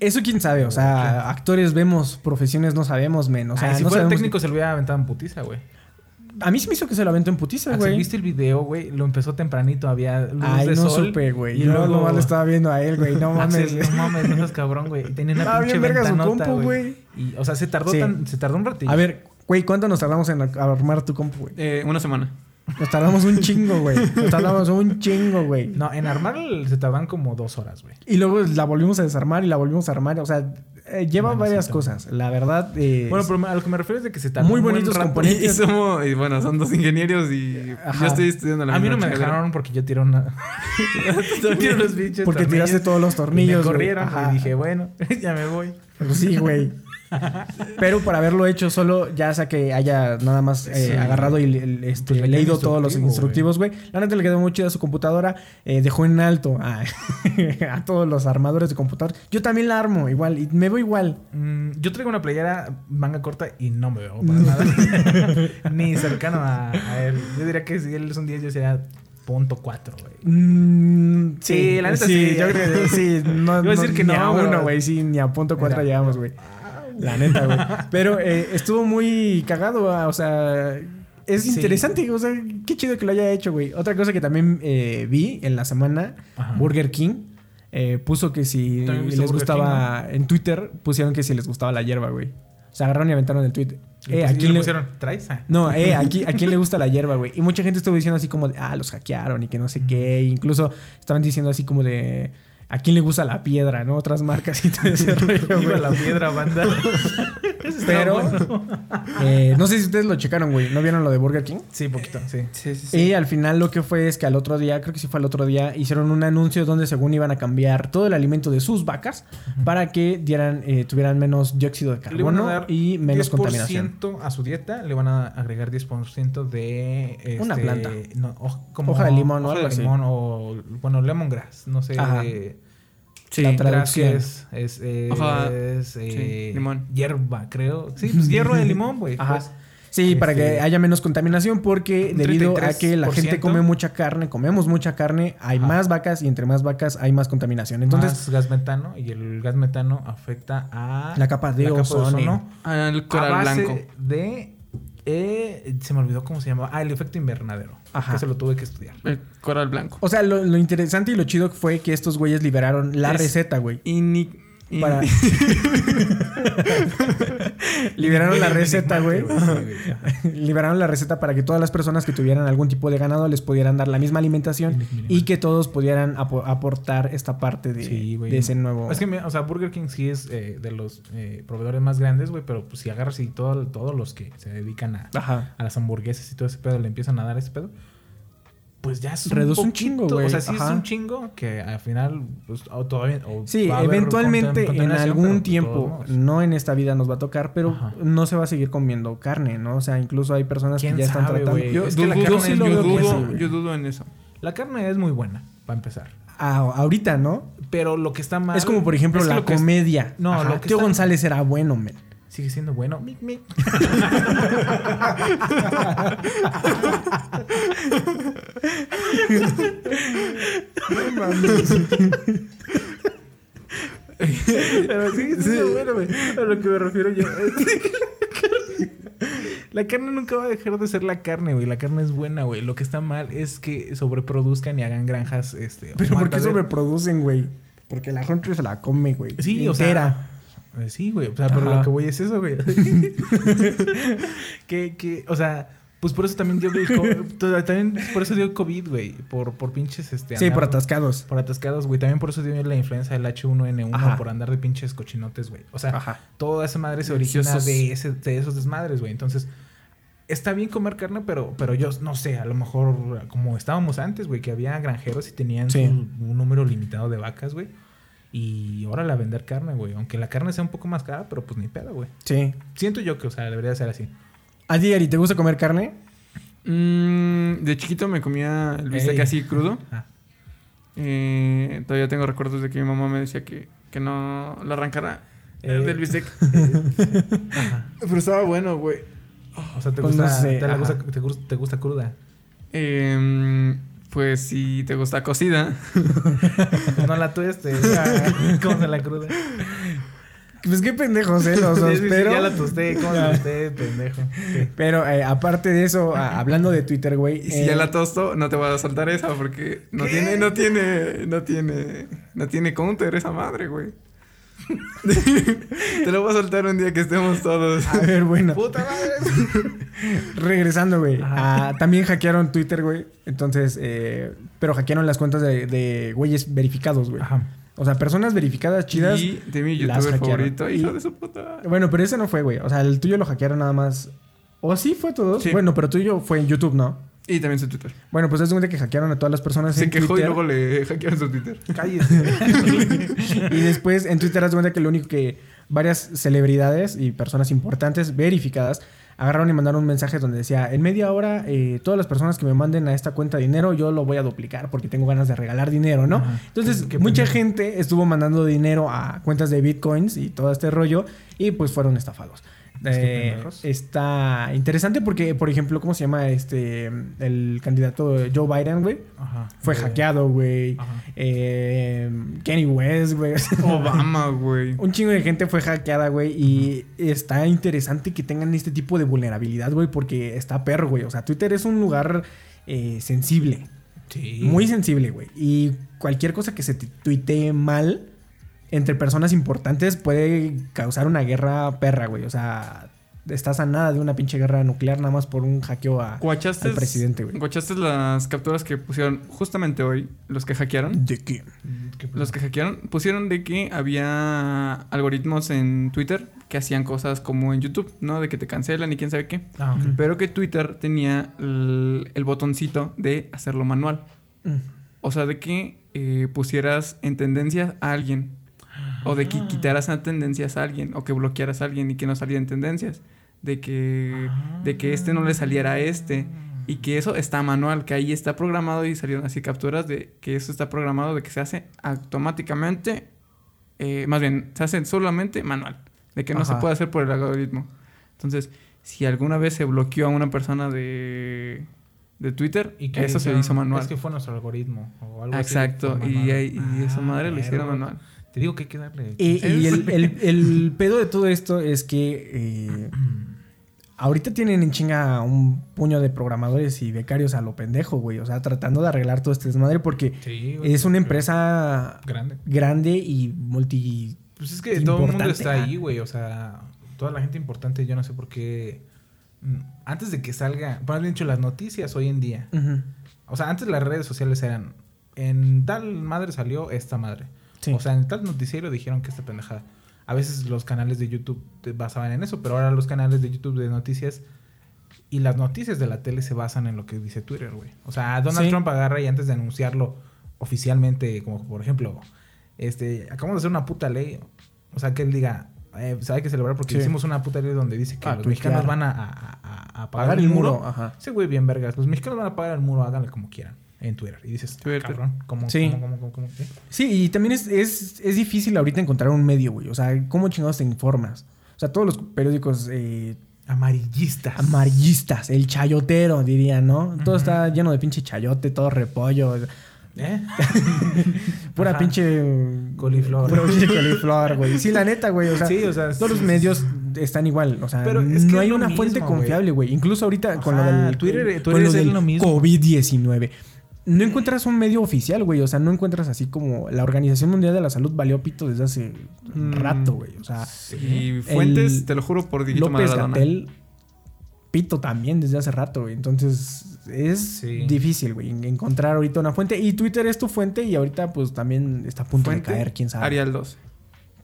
Eso quién sabe, o sea, actores vemos, profesiones no sabemos, men. O sea, Ay, si no fuera técnico se lo hubiera aventado en putiza, güey. A mí se me hizo que se lo aventó en putiza, Ah, güey. ¿Viste el video, güey? Lo empezó tempranito, había luz Ay, de no sol. supe, güey. Y luego nomás lo estaba viendo a él, güey. No mames. Axel, no mames, no seas cabrón, güey. Tenía una Estaba pinche bien verga su compu, güey. Y, o sea, se tardó, Sí. tan, se tardó un ratito. A ver, güey, ¿cuánto nos tardamos en armar tu compu, güey? Eh, una semana. Nos tardamos un chingo, güey. Nos tardamos un chingo, güey. No, en armar se tardan como dos horas, güey. Y luego la volvimos a desarmar y la volvimos a armar. O sea, eh, lleva Bueno, varias sí, cosas. La verdad, eh, Bueno, pero a lo que me refiero es de que se tardó Muy buen bonitos rato. componentes. Y somos, y bueno, son dos ingenieros y Ajá. yo estoy estudiando la A mí no me dejaron porque yo tiré una... yo tiré los bichos porque tornillos tiraste todos los y tornillos. me güey. corrieron Ajá. y dije, bueno, ya me voy. Pues sí, güey. Pero por haberlo hecho solo, ya sea que haya nada más eh, Sí. agarrado y este, Pues le leído todos los instructivo, instructivos, güey. La neta le quedó muy chida su computadora. eh, dejó en alto a, a todos los armadores de computadoras. Yo también la armo igual y me veo igual. Mm, yo traigo una playera manga corta y no me veo para nada. Ni cercano a, a él. Yo diría que si él es un 10, yo sería punto 4, güey. Mm, Sí, la neta sí. Yo creo que sí. No, Iba a decir que ni no, a uno, güey. Sí, ni a punto cuatro llegamos, güey. La neta, güey. Pero eh, estuvo muy cagado, ah, o sea... Es Sí. interesante, o sea, qué chido que lo haya hecho, güey. Otra cosa que también eh, vi en la semana, Ajá. Burger King eh, puso que si les Burger gustaba... En Twitter pusieron que si les gustaba la hierba, güey. O sea, agarraron y aventaron el tweet. Eh, pus- ¿a quién le pusieron? ¿Traes? Ah. no, eh, aquí, ¿a quién le gusta la hierba, güey? Y mucha gente estuvo diciendo así como de, ah, los hackearon y que no sé qué. Incluso estaban diciendo así como de, ¿a quién le gusta la piedra, no? Otras marcas y todo ese rollo, Viva la piedra, banda. Eso Pero, bueno. eh, no sé si ustedes lo checaron, güey. ¿No vieron lo de Burger King? Sí, poquito, sí. Sí, sí, sí. Y al final lo que fue es que al otro día, creo que sí fue al otro día, hicieron un anuncio donde según iban a cambiar todo el alimento de sus vacas para que dieran, eh, tuvieran menos dióxido de carbono y menos 10% contaminación. a su dieta, le van a agregar 10% de... Este, Una planta. No, hoj- como Hoja de limón o hoja algo de así. limón o, bueno, lemongrass, no sé. Ajá. eh, Sí, la traducción. Es, es, eh, Hoja- es, eh, sí, limón. Hierba, creo. Sí, pues hierro de limón, güey. Ajá. pues. Sí, para que Este, haya menos contaminación porque debido a que la 33%. gente come mucha carne, comemos mucha carne, hay Ajá. más vacas y entre más vacas hay más contaminación. Entonces, más gas metano y el gas metano afecta a La capa de ozono. Al a coral base blanco. de eh, se me olvidó cómo se llamaba ah el efecto invernadero Ajá. que se lo tuve que estudiar El coral blanco. o sea, lo, lo interesante y lo chido fue que estos güeyes liberaron la Es- receta, güey. Y ni... Para... liberaron la receta, güey. liberaron la receta para que todas las personas que tuvieran algún tipo de ganado les pudieran dar la misma alimentación y que todos pudieran apo- aportar esta parte de, Sí, de ese nuevo... Es que, me- o sea, Burger King sí es eh, de los eh, proveedores más grandes, güey, pero pues si agarras y todo, todos los que se dedican a, a las hamburguesas y todo ese pedo le empiezan a dar ese pedo, pues ya es Reduce un poquito, chingo, güey. O sea, sí Ajá. es un chingo que al final, pues, o todavía. o Sí, va a haber eventualmente en algún pues, tiempo, no en esta vida nos va a tocar, pero Ajá. no se va a seguir comiendo carne, ¿no? O sea, incluso hay personas que ¿Quién ya están sabe, tratando. Yo, Es que la dudo, sí lo yo dudo en eso. La carne es muy buena, para empezar. Ah, ahorita, ¿no? Pero lo que está mal. es como, por ejemplo, es que la que es- comedia. No, Ajá, lo que Tío está- González era bueno, men. Sigue siendo bueno. Mic, mic. Pero sigue siendo bueno, güey. A lo que me refiero yo. La carne nunca va a dejar de ser la carne, güey. La carne es buena, güey. Lo que está mal es que sobreproduzcan y hagan granjas, este... Pero ¿por qué sobreproducen, güey? Porque la gente se la come, güey. Sí, o sea. Eh, Sí, güey. O sea, pero Ajá. lo que voy es eso, güey. que, que, o sea, Pues por eso también dio el co- también por eso dio el COVID, güey. Por, por pinches este. Sí, por atascados. Por atascados, güey. También por eso dio la influenza del H1N1 Ajá. por andar de pinches cochinotes, güey. O sea, Ajá. toda esa madre se origina de, ese, de esos desmadres, güey. Entonces, está bien comer carne, pero, pero yo no sé, a lo mejor como estábamos antes, güey, que había granjeros y tenían Sí. su- un número limitado de vacas, güey. Y ahora a vender carne, güey. Aunque la carne sea un poco más cara, pero pues ni pedo, güey. Sí. Siento yo que, o sea, debería ser así. ¿A ti, Ari, te gusta comer carne? Mm, de chiquito me comía el bistec Ey. así crudo. Ah. Eh, todavía tengo recuerdos de que mi mamá me decía que, que no la arrancara eh, Eh. del bistec. Ajá. Pero estaba bueno, güey. O sea, te Pues gusta, no sé, te, gusta, te, gus- te gusta cruda. Em, pues si te gusta cocida. no la tueste. ¿Cómo se la cruda? Pues qué pendejos, ¿eh? Los dos, Sí, pero... Ya la tosté. ¿Cómo la tosté, pendejo? Pero eh, aparte de eso, a- hablando de Twitter, güey... Si eh, ya la tosto, no te voy a soltar esa porque no tiene, no tiene, no tiene, no tiene counter esa madre, güey. te lo voy a soltar un día que estemos todos. A ver, bueno. ¡Puta madre! Regresando, güey. Ah, también hackearon Twitter, güey. Entonces, eh, pero hackearon las cuentas de, de güeyes verificados, güey. Ajá. O sea, personas verificadas chidas. Y de mi youtuber favorito, hijo de su puta. Bueno, pero ese no fue, güey. O sea, el tuyo lo hackearon nada más. ¿O sí fue todos? Sí. Bueno, pero tuyo fue en YouTube, ¿no? Y también su Twitter. Bueno, pues es de cuenta que hackearon a todas las personas Se en quejó y Twitter. luego le hackearon su Twitter. Cállese. y después en Twitter de cuenta que lo único que varias celebridades y personas importantes verificadas agarraron y mandaron un mensaje donde decía, en media hora eh, todas las personas que me manden a esta cuenta dinero yo lo voy a duplicar porque tengo ganas de regalar dinero, ¿no? Ajá. Entonces Qué- qué mucha pendejo. gente estuvo mandando dinero a cuentas de bitcoins y todo este rollo y pues fueron estafados. Eh, está interesante porque, por ejemplo, ¿cómo se llama este el candidato Joe Biden, güey? Ajá. Fue hackeado, güey. Eh, Kenny West, güey. Obama, güey. Un chingo de gente fue hackeada, güey. Y está interesante que tengan este tipo de vulnerabilidad, güey, porque está perro, güey. O sea, Twitter es un lugar eh, sensible. Sí. Muy sensible, güey. Y cualquier cosa que se te tuitee mal entre personas importantes puede causar una guerra perra, güey. O sea, estás a nada de una pinche guerra nuclear nada más por un hackeo a, ¿Guachaste, al presidente, güey. ¿Guachaste las capturas que pusieron justamente hoy los que hackearon? ¿De qué? ¿Qué pedo? Los que hackearon pusieron de que había algoritmos en Twitter que hacían cosas como en YouTube, ¿no? De que te cancelan y quién sabe qué. Ah. Pero que Twitter tenía el, el botoncito de hacerlo manual. Mm. O sea, de que eh, pusieras en tendencias a alguien. O de que quitaras a tendencias a alguien. O que bloquearas a alguien y que no saliera en tendencias. De que, de que este no le saliera a este. Y que eso está manual. Que ahí está programado y salieron así capturas de que eso está programado de que se hace automáticamente. eh, más bien, se hace solamente manual. De que no se puede hacer por el algoritmo. Entonces, si alguna vez se bloqueó a una persona de, de Twitter, Y que eso se hizo manual. Es que fue nuestro algoritmo. O algo así, Exacto, fue y, ahí- y esa Ah, madre lo hicieron verga. manual. Te digo que hay que darle. Y, y el, el- el pedo de todo esto es que eh, ahorita tienen en chinga un puño de programadores y becarios a lo pendejo, güey. O sea, tratando de arreglar todo este desmadre porque Sí, güey. es una empresa grande. grande y multi... Pues es que todo el mundo está ah. ahí, güey. O sea, toda la gente importante, yo no sé por qué. mm, Antes de que salga, bien dicho, las noticias hoy en día. O sea, antes las redes sociales eran. En tal madre salió esta madre. Sí. O sea, en tal noticiero dijeron que esta pendejada. A veces los canales de YouTube te basaban en eso, pero ahora los canales de YouTube de noticias y las noticias de la tele se basan en lo que dice Twitter, güey. O sea, Donald Sí. Trump agarra y antes de anunciarlo oficialmente, como por ejemplo, este, acabamos de hacer una puta ley. O sea, que él diga, eh, pues hay que celebrar porque Sí. hicimos una puta ley donde dice que los mexicanos van a, a- a- a pagar Pagar el el muro. muro, ajá. Güey bien vergas. Los mexicanos van a pagar el muro, háganle como quieran. En Twitter. Y dices, ah, Twitter. cabrón, ¿cómo, Sí. cómo, cómo, cómo, qué? Sí, y también es, es, es difícil ahorita encontrar un medio, güey. O sea, ¿cómo chingados te informas? O sea, todos los periódicos eh, Amarillistas. amarillistas, el chayotero, diría, ¿no? Todo está lleno de pinche chayote, todo repollo. ¿Eh? Pura Ajá. pinche. Coliflor. Pura pinche coliflor, güey. Sí, la neta, güey. O sea, Sí, o sea, todos los medios están igual. O sea, Pero es que no hay una mismo, fuente confiable, güey. Incluso ahorita con lo del Twitter- con Twitter lo es del lo mismo. COVID-19. No encuentras un medio oficial, güey. O sea, no encuentras así como la Organización Mundial de la Salud valió pito desde hace un Mm. rato, güey. O sea, Y fuentes, te lo juro por Dieguito López. Gatel. pito también desde hace rato, güey. Entonces es Sí. difícil, güey, en- encontrar ahorita una fuente. Y Twitter es tu fuente y ahorita pues también está a punto Fuente, de caer, quién sabe. Arial 2.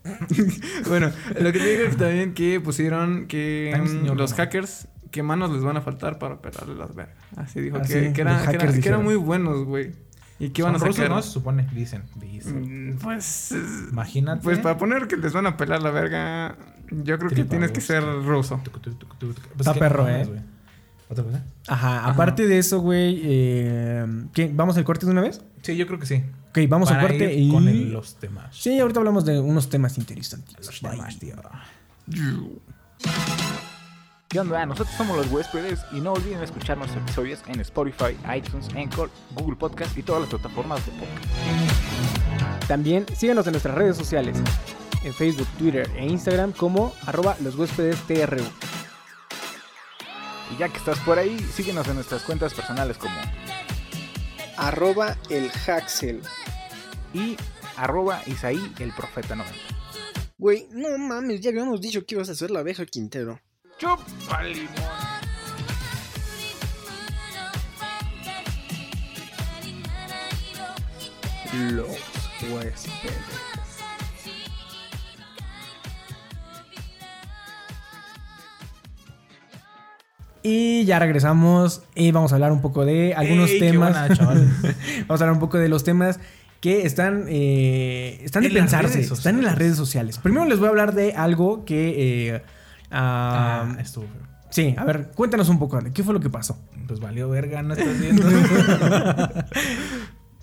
bueno, lo que te digo es también que pusieron que mm, los hackers, ¿qué manos les van a faltar para pelarle las vergas? Así dijo, Ah, que, sí, que, que, que eran muy buenos, güey. ¿Y qué Son van a rusos? ¿no? Se supone, dicen. dicen. Mm, Pues, Imagínate. pues para poner que les van a pelar la verga, yo creo que tienes que ser ruso. Está que perro, ¿eh? ¿Otra cosa? Ajá, aparte de eso, güey, eh, ¿qué? ¿Vamos al corte de una vez? Sí, yo creo que sí. Ok, vamos al corte ir y... Con el- los temas. Sí, ahorita hablamos de unos temas interesantes. Los temas, tío. ¿Qué onda? Nosotros somos los huéspedes y no olviden escuchar nuestros episodios en Spotify, iTunes, Anchor, Google Podcast y todas las plataformas de podcast. También síganos en nuestras redes sociales, en Facebook, Twitter e Instagram como arroba los huéspedes TRU. Y ya que estás por ahí, síguenos en nuestras cuentas personales como arroba el Haxel. y arroba Isaí el Profeta 90. Güey, no mames, ya habíamos dicho que ibas a hacer la abeja Quintero. ¡Chupa limón! Los huéspedes. Y ya regresamos y vamos a hablar un poco de algunos Ey, qué temas. buena, vamos a hablar un poco de los temas que están, eh, están de pensarse, están en las redes sociales. Primero les voy a hablar de algo que... eh, ah, Ah, estuvo feo. sí, a ver, cuéntanos un poco, ¿qué fue lo que pasó? Pues valió verga, no estás viendo.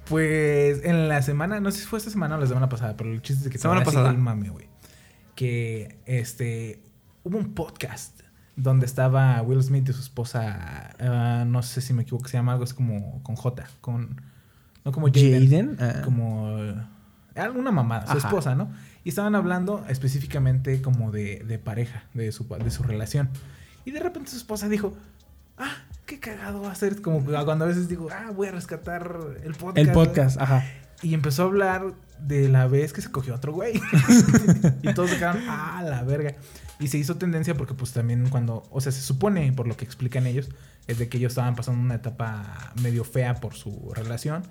pues en la semana, no sé si fue esta semana o la semana pasada, pero el chiste es que Semana pasada. el mame, güey. Que este hubo un podcast donde estaba Will Smith y su esposa, ah, no sé si me equivoco, se llama algo así como con J, con no como Jaden, ah, como alguna mamada, su esposa, ¿no? Y estaban hablando específicamente como de, de pareja, de su, de su relación. Y de repente su esposa dijo, ah, qué cagado va a ser. Como cuando a veces digo, ah, voy a rescatar el podcast. el ¿no? podcast, ajá. Y empezó a hablar de la vez que se cogió otro güey. y todos se quedaron, ah, la verga. Y se hizo tendencia porque pues también cuando, o sea, se supone, por lo que explican ellos, es de que ellos estaban pasando una etapa medio fea por su relación.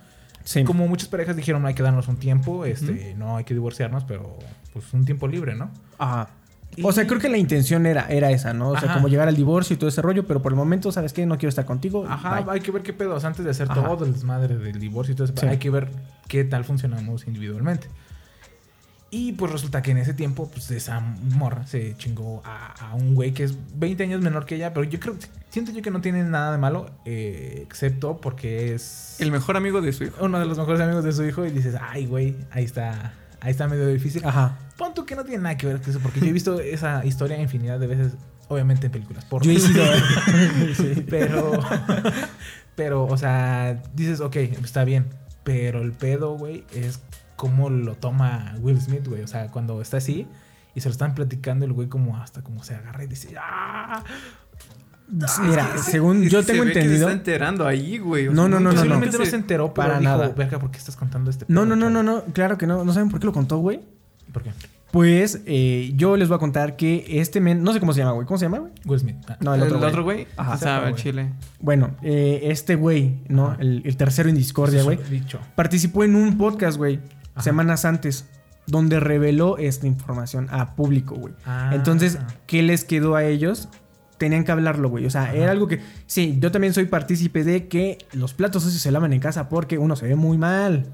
Sí. Como muchas parejas dijeron, hay que darnos un tiempo, este, no hay que divorciarnos, pero pues un tiempo libre, ¿no? Ajá. Y- O sea, creo que la intención era, era esa, ¿no? O sea, como llegar al divorcio y todo ese rollo, pero por el momento, ¿sabes qué? No quiero estar contigo. Ajá, bye. hay que ver qué pedos antes de hacer Ajá. todo el desmadre del divorcio y todo eso. Sí. Hay que ver qué tal funcionamos individualmente. Y pues resulta que en ese tiempo, pues esa morra se chingó a, a un güey que es 20 años menor que ella, pero yo creo, siento yo que no tiene nada de malo, eh, excepto porque es El mejor amigo de su hijo. uno de los mejores amigos de su hijo y dices, ay güey, ahí está, ahí está medio difícil. Ajá. Pon tú que no tiene nada que ver con eso, porque yo he visto esa historia infinidad de veces, obviamente en películas. Por Yo he sido. Sí. pero, pero, o sea, dices, ok, está bien. Pero el pedo, güey, es cómo lo toma Will Smith, güey. O sea, cuando está así y se lo están platicando, el güey como hasta como se agarra y dice, ¡ah! Mira, según Es yo se tengo ve que se entendido. está enterando ahí, güey. No, sea, no, no, no, no, se- se enteró, pero para dijo, nada. verga, ¿por qué estás contando este No, no, no, chavo?" no, no. Claro que no. ¿No saben por qué lo contó, güey? ¿Por qué? Pues eh, yo les voy a contar que este men. No sé cómo se llama, güey. ¿Cómo se llama, güey? Will Smith. Ah. No, el otro. El güey. otro güey. Ajá. Güey. chile. Bueno, eh, este güey, ¿no? El, el tercero en discordia, güey. Participó en un podcast, güey. Ajá. Semanas antes. Donde reveló esta información a público, güey. Ah. Entonces, ¿qué les quedó a ellos? Tenían que hablarlo, güey. O sea, Ajá. era algo que. Sí, yo también soy partícipe de que los platos sucios se lavan en casa porque uno se ve muy mal.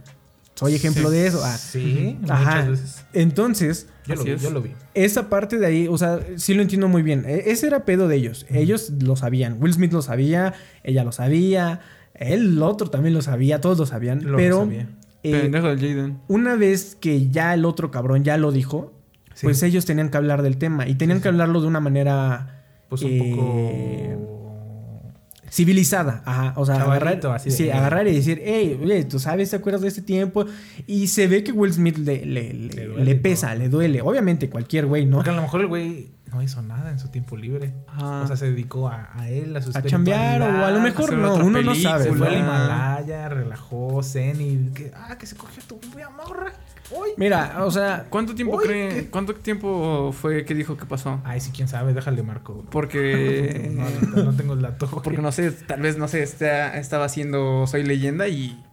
Soy ejemplo Sí, de eso. Ah, Sí, Ajá. muchas veces. Entonces, Yo lo vi, yo lo vi. esa parte de ahí, o sea, sí lo entiendo muy bien. E- Ese era pedo de ellos. Ellos lo sabían. Will Smith lo sabía, ella lo sabía, el otro también lo sabía, todos lo sabían. Lo pero sabía. Eh, Pendejo del Jaden. una vez que ya el otro cabrón ya lo dijo, Sí. pues ellos tenían que hablar del tema y tenían Sí, que hablarlo de una manera Pues un eh, poco. civilizada. Ajá. O sea, agarrar, así de- sí, agarrar y decir, hey, oye, tú sabes, ¿te acuerdas de este tiempo? Y se ve que Will Smith le, le- pesa, todo. le duele. Obviamente, cualquier güey, ¿no? Porque a lo mejor el güey no hizo nada en su tiempo libre. Ajá. O sea, se dedicó a, a él, a su A chambear o a lo mejor no, uno no sabe. Se fue al. Himalaya, relajó, zen y que, ah, que se cogió tu morra. Uy. Mira, o sea, ¿Cuánto tiempo Uy, cree, cuánto tiempo fue que dijo que pasó? Ay, sí, quién sabe, déjale marco. Porque No, no, no tengo el dato. porque no sé, tal vez no sé, está- estaba haciendo Soy leyenda y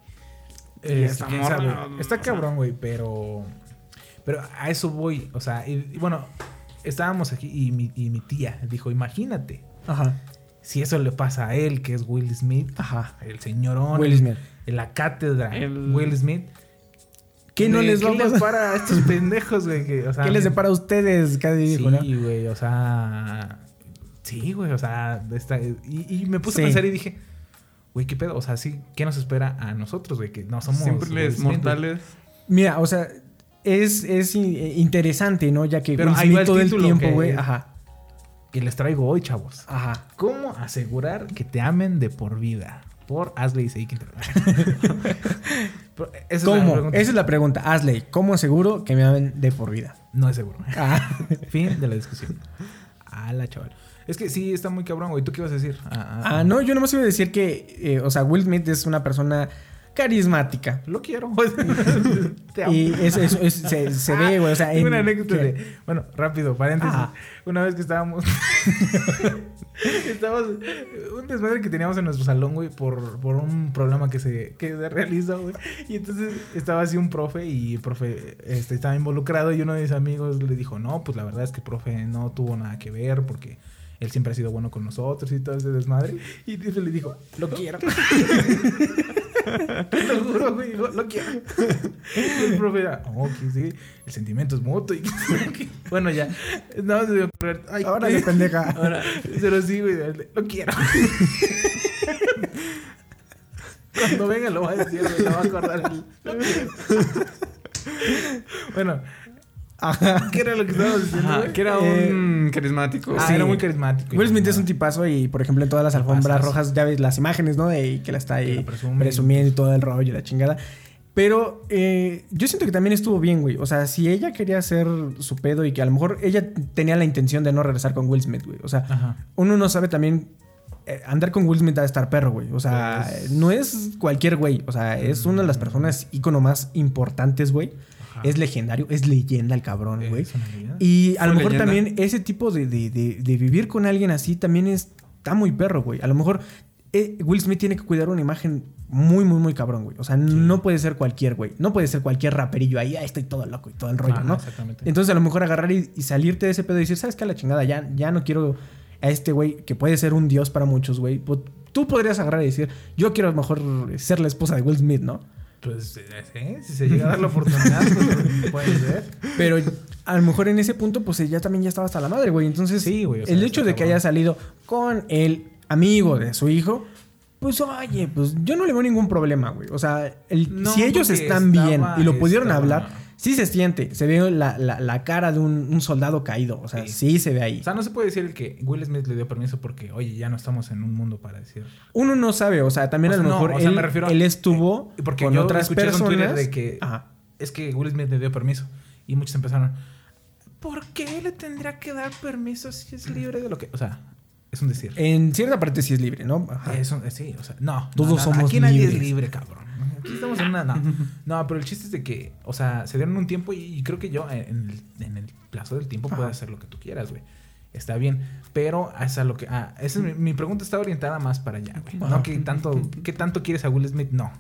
Eh, esta morra, sabe. Está cabrón, güey, pero. Pero a eso voy. O sea, y, y bueno, estábamos aquí y mi, y mi tía dijo: Imagínate, ajá, si eso le pasa a él, que es Will Smith, ajá. el señorón, Will Smith. en la cátedra, El- Will Smith. ¿Qué no ¿qué les va a les pasar? para a estos pendejos, güey? Que, o sea, ¿Qué les depara a ustedes? Casi. Sí, güey, o sea. Sí, güey, o sea. y, y me puse Sí. a pensar y dije, güey, ¿qué pedo? O sea, sí, ¿qué nos espera a nosotros, güey? Que no somos. simples mortales. Mira, o sea, es, es eh, interesante, ¿no? Ya que Pero Will Smith todo el tiempo, güey. Ajá, Que les traigo hoy, chavos. ajá. ¿Cómo asegurar que te amen de por vida? Por Ashley Seikin. Esa es ¿Cómo? pregunta. Esa es la pregunta. Asley, ¿cómo aseguro que me amen de por vida? No es seguro. Ah, fin de la discusión. A la chaval. Es que sí, está muy cabrón, güey. ¿Tú qué ibas a decir? Ah, ah, ah, no, yo nomás iba a decir que, eh, o sea, Will Smith es una persona carismática. Lo quiero. Te amo. Y eso, eso- eso se, se ve, güey. O sea, en- una anécdota de. Bueno, rápido, paréntesis. Una vez que estábamos. estábamos. Un desmadre que teníamos en nuestro salón, güey, por, por un programa que se, que se realizó, güey. Y entonces estaba así un profe y el profe este, estaba involucrado y uno de mis amigos le dijo: No, pues la verdad es que el profe no tuvo nada que ver porque. Él siempre ha sido bueno con nosotros y todo ese desmadre. Y le dijo, lo quiero. Te lo juro, güey, dijo, lo quiero. Y el profe era, oh, que sí, el sentimiento es mutuo. Y que- bueno, ya. No, se dio Ay, Ahora de pendeja. Ahora, pero sí, güey, lo quiero. Cuando venga lo va a decir, lo va a acordar. Lo quiero. Bueno, Ajá. ¿qué era lo que estábamos diciendo, Ajá, que era Eh, un carismático. Ah, sí. era muy carismático. Will Smith es un tipazo y, por ejemplo, en todas las alfombras rojas ya ves las imágenes, ¿no? De que la está ahí presumiendo y todo el rollo y la chingada. Pero eh, yo siento que también estuvo bien, güey. O sea, si ella quería hacer su pedo y que a lo mejor ella tenía la intención de no regresar con Will Smith, güey. O sea, Ajá. uno no sabe también eh, andar con Will Smith a estar perro, güey. O sea, Pues- no es cualquier güey. O sea, es una de las personas ícono más importantes, güey. Ajá. Es legendario, es leyenda el cabrón, güey. Y a lo mejor leyenda. también ese tipo de, de- de- de vivir con alguien así también está muy perro, güey. A lo mejor eh, Will Smith tiene que cuidar una imagen muy, muy, muy cabrón, güey. O sea, no puede ser cualquier, güey. No puede ser cualquier raperillo ahí, "Ah, estoy todo loco y todo el rollo, Ajá, ¿no? Exactamente. Entonces a lo mejor agarrar y, y salirte de ese pedo y decir, ¿sabes qué? A la chingada, ya, ya no quiero a este güey que puede ser un dios para muchos, güey. Pues, Tú podrías agarrar y decir, yo quiero a lo mejor ser la esposa de Will Smith, ¿no? Pues, eh, si se llega a dar la oportunidad, pues, puede ser. Pero a lo mejor en ese punto, pues ella también ya estaba hasta la madre, güey. Entonces, Sí, güey, o sea, el hecho de que haya salido con el amigo de su hijo, pues oye, pues yo no le veo ningún problema, güey. O sea, el- No, si ellos están bien y lo pudieron estaba- hablar, sí se siente. Se ve la, la- la cara de un, un soldado caído. O sea, sí. Sí. se ve ahí. O sea, no se puede decir que Will Smith le dio permiso porque, oye, ya no estamos en un mundo para decir. Uno no sabe, o sea, también O a lo no, mejor o sea, él, me refiero a- él estuvo eh, porque con yo otras escuché personas. Twitter de que- Ajá. Es que Will Smith le dio permiso. Y muchos empezaron. ¿Por qué le tendría que dar permiso si es libre de lo que.? O sea, es un decir. En cierta parte sí es libre, ¿no? Ajá. Es un- eh, sí, o sea, no. Todos no, no, somos Aquí nadie es libres. libre, cabrón. Aquí estamos en una. No. no, pero el chiste es de que, o sea, se dieron un tiempo y, y creo que yo, en el, en el plazo del tiempo, Ajá. puedes hacer lo que tú quieras, güey. Está bien. Pero esa es lo que. Ah, esa es mi, mi pregunta está orientada más para allá, güey. No que tanto. ¿Qué tanto quieres a Will Smith? No.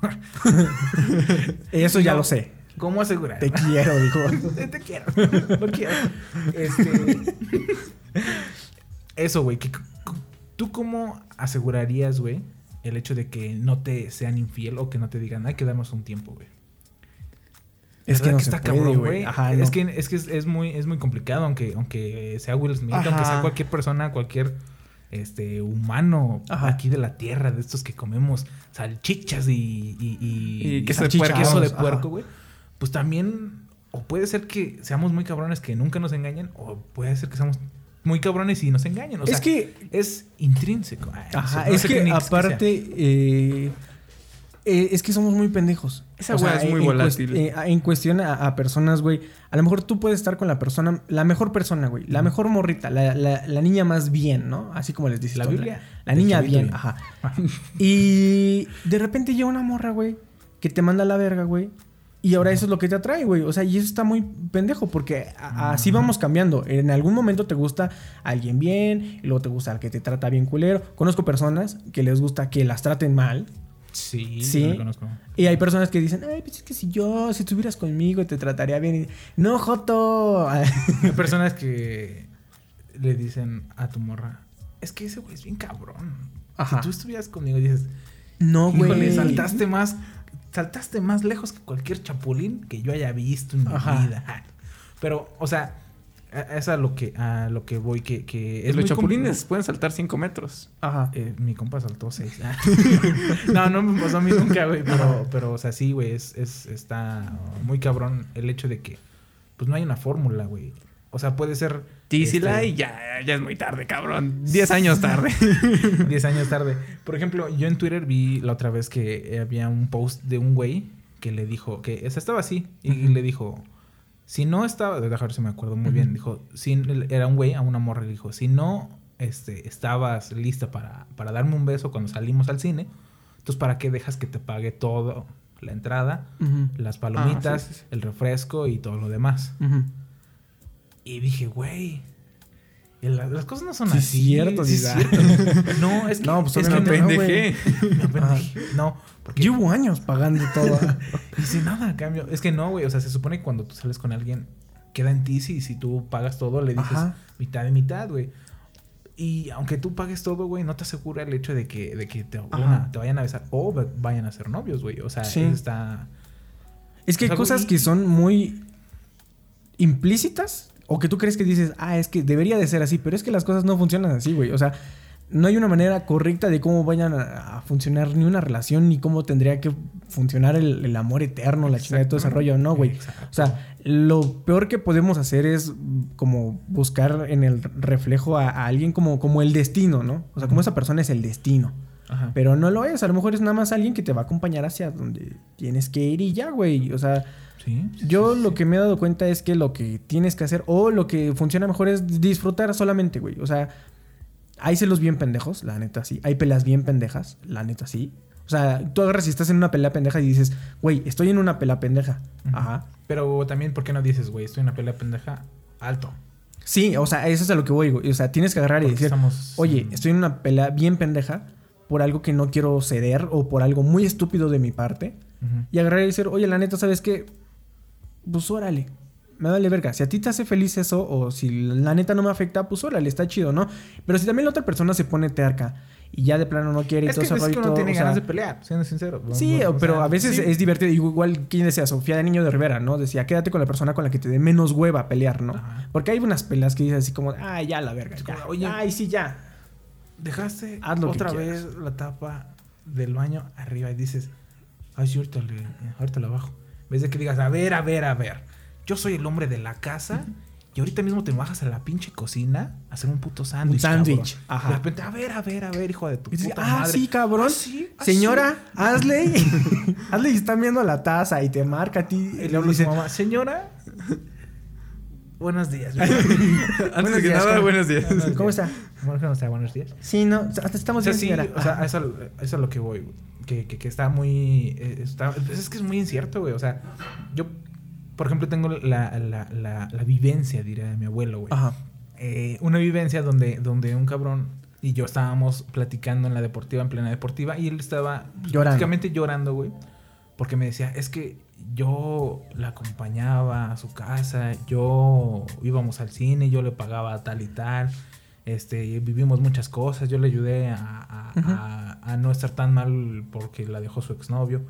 Eso ya No. lo sé. ¿Cómo asegurar? Te quiero, dijo. Te, quiero. Lo quiero. Este. Eso, güey. ¿Tú cómo asegurarías, güey, el hecho de que no te sean infiel o que no te digan, hay que darnos un tiempo, güey? Es que ¿Verdad no se puede, güey. Ajá, es no. que, es, que es, es muy, es muy complicado, aunque, aunque sea Will Smith, Ajá. aunque sea cualquier persona, cualquier este humano Ajá. aquí de la tierra, de estos que comemos salchichas y, y, y- Y queso de salchicha, puerco. queso de Ajá. puerco, güey. Pues también, o puede ser que seamos muy cabrones que nunca nos engañen, o puede ser que seamos muy cabrones y nos engañen. O Es que- es intrínseco. Ay, no Ajá, sé, no es sé que aparte, eh, Eh, es que somos muy pendejos. Esa weá es muy en volátil. cuest- eh, en cuestión a, a personas, güey. A lo mejor tú puedes estar con la persona, la mejor persona, güey. La mejor morrita, la, la- la niña más bien, ¿no? Así como les dices. La Biblia La, niña bien, bien. ajá. Y de repente llega una morra, güey, que te manda a la verga, güey. Y ahora eso es lo que te atrae, güey. O sea, y eso está muy pendejo porque así vamos cambiando. En algún momento te gusta alguien bien, y luego te gusta al que te trata bien culero. Conozco personas que les gusta que las traten mal. Sí, Sí. lo conozco. Y hay personas que dicen, ay, pues es que si yo, si estuvieras conmigo, te trataría bien. Y, no, Joto. Hay personas que le dicen a tu morra, es que ese güey es bien cabrón. Ajá. Si tú estuvieras conmigo dices, no, güey. híjole, saltaste más, saltaste más lejos que cualquier chapulín que yo haya visto en mi Ajá. vida. Pero, o sea, es a lo que, a lo que voy, que, que es Los muy chapulines pueden saltar 5 metros. Ajá. Eh, mi compa saltó seis. no, no me pasó a mí nunca, güey. Pero, pero, o sea, sí, güey. Es, es, está muy cabrón el hecho de que, pues no hay una fórmula, güey. O sea, puede ser. Tísila este, y ya, ya es muy tarde, cabrón. 10 años tarde. 10 años tarde. Por ejemplo, yo en Twitter vi la otra vez que había un post de un güey que le dijo, que o sea, estaba así, y le dijo, si no estaba, de dejar si me acuerdo muy bien, dijo, si, era un güey a una morra, le dijo, si no este, estabas lista para, para darme un beso cuando salimos al cine, entonces ¿para qué dejas que te pague todo? La entrada, las palomitas, sí, sí, sí. el refresco y todo lo demás. Y dije, güey. la- Las cosas no son Sí, así. cierto, sí, dice. cierto. No, es que, No, pues es que me no, apendejé. güey. Me apendejé. No, porque Llevo años pagando todo. y sin nada a cambio. Es que no, güey. O sea, se supone que cuando tú sales con alguien, queda en ti si, si tú pagas todo, le dices Ajá. mitad de mitad, güey. Y aunque tú pagues todo, güey, no te asegura el hecho de que, de que te, una, te vayan a besar o va- vayan a ser novios, güey. O sea, Sí. eso está. Es que hay O sea, cosas güey. que son muy implícitas o que tú crees que dices, ah, es que debería de ser así, pero es que las cosas no funcionan así, güey. O sea, no hay una manera correcta de cómo vayan a, a funcionar ni una relación, ni cómo tendría que funcionar el, el amor eterno, la chingada de todo ese rollo, no, güey. O sea, lo peor que podemos hacer es como buscar en el reflejo a, a alguien como, como el destino, ¿no? O sea, como esa persona es el destino. Ajá. Pero no lo es, a lo mejor es nada más alguien que te va a acompañar hacia donde tienes que ir y ya, güey. O sea, Sí, yo sí, lo sí. que me he dado cuenta es que lo que tienes que hacer o lo que funciona mejor es disfrutar solamente, güey. O sea, hay celos bien pendejos, la neta sí. Hay peleas bien pendejas, la neta sí. O sea, tú agarras y estás en una pelea pendeja y dices, güey, estoy en una pelea pendeja. Ajá. Pero también, ¿por qué no dices, güey, estoy en una pelea pendeja? Alto. Sí, o sea, eso es a lo que voy, güey. O sea, tienes que agarrar y decir, estamos- oye, estoy en una pelea bien pendeja por algo que no quiero ceder o por algo muy estúpido de mi parte. Y agarrar y decir, oye, la neta, ¿sabes qué? Pues órale. Me vale verga. Si a ti te hace feliz eso, o si la neta no me afecta, pues órale, está chido, ¿no? Pero si también la otra persona se pone terca y ya de plano no quiere y Es todo que, ese es que uno todo, tiene sea, ganas de pelear, siendo sincero. Sí, pero sea, a veces sí. es divertido. Igual, ¿quién decía? Sofía de Niño de Rivera, ¿no? Decía, quédate con la persona con la que te dé menos hueva pelear, ¿no? Ajá. Porque hay unas peleas que dices así como, ay, ya la verga, ya. como, oye, ay, sí, ya. Dejaste otra vez la tapa del baño arriba y dices, ay, sí, ahorita, le, ahorita la bajo. En vez de que digas, a ver, a ver, a ver, yo soy el hombre de la casa y ahorita mismo te bajas a la pinche cocina a hacer un puto sándwich. sándwich, cabrón. ajá. De repente, a ver, a ver, a ver, hijo de tu puta ah, madre. sí, cabrón. Ah, sí, ah, Señora, hazle. hazle y están viendo la taza y te marca a ti. sí. Y le hablo a su mamá, señora, buenos días. Antes Buenos que días, nada, ¿cómo- buenos días. ¿Cómo está? Bueno, está? Buenos días. Sí, no, hasta estamos O sea, bien, sí, señora. o sea, a eso, a eso es lo que voy, güey. Que, que, que está muy... eh, Está, pues es que es muy incierto, güey. O sea, yo, por ejemplo, tengo la, la, la, la vivencia, diría de mi abuelo, güey. Ajá. Eh, una vivencia donde, donde un cabrón y yo estábamos platicando en la deportiva, en plena deportiva, y él estaba pues, Llorando. prácticamente llorando, güey. Porque me decía, es que yo la acompañaba a su casa, yo íbamos al cine, yo le pagaba tal y tal, este, vivimos muchas cosas, yo le ayudé a, a- a- a no estar tan mal porque la dejó su exnovio.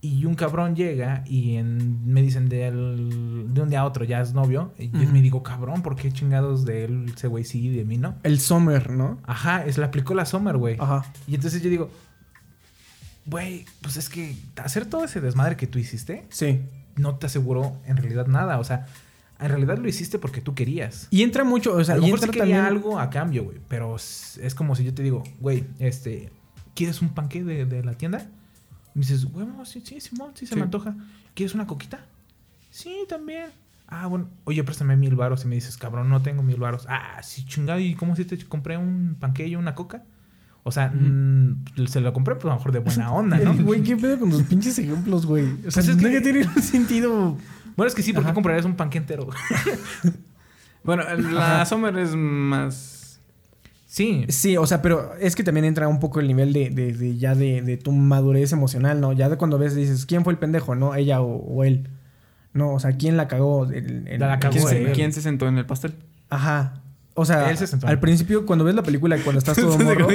Y un cabrón llega y en- me dicen de, él- de un día a otro ya es novio. Y yo Ujú. me digo, cabrón, ¿por qué chingados de él ese güey sí y de mí no? El Summer, ¿no? Ajá, es, le aplicó la Summer, güey. Ajá. Y entonces yo digo, güey, pues es que hacer todo ese desmadre que tú hiciste Sí. no te aseguró en realidad nada. O sea, en realidad lo hiciste porque tú querías. Y entra mucho, o sea, a lo y mejor sí entra quería también. algo a cambio, güey. Pero es como si yo te digo, güey, este, ¿quieres un panque de, de la tienda? Me dices, huevo, sí, sí, Simón, sí se Sí. me antoja. ¿Quieres una coquita? Sí, también. Ah, bueno, oye, préstame mil varos. Y me dices, cabrón, no tengo mil varos. Ah, sí, chingado. ¿Y cómo si te compré un panquillo, una coca? O sea, mm, se lo compré, pues a lo mejor de buena onda, ¿no? Güey, ¿qué pedo con tus pinches ejemplos, güey? O sea, Pues es no que- que tiene un sentido. Bueno, es que sí, porque Ajá. comprarías un panque entero. Bueno, la Summer es más. Sí. Sí, o sea, pero es que también entra un poco el nivel de, de- de ya de, de tu madurez emocional, ¿no? Ya de cuando ves, dices, ¿quién fue el pendejo, no? Ella o, o él. No, o sea, ¿quién la cagó? El- el- La cagó ¿Quién él. se, quién se sentó en el pastel? Ajá. O sea, se al principio, cuando ves la película y cuando estás todo morro,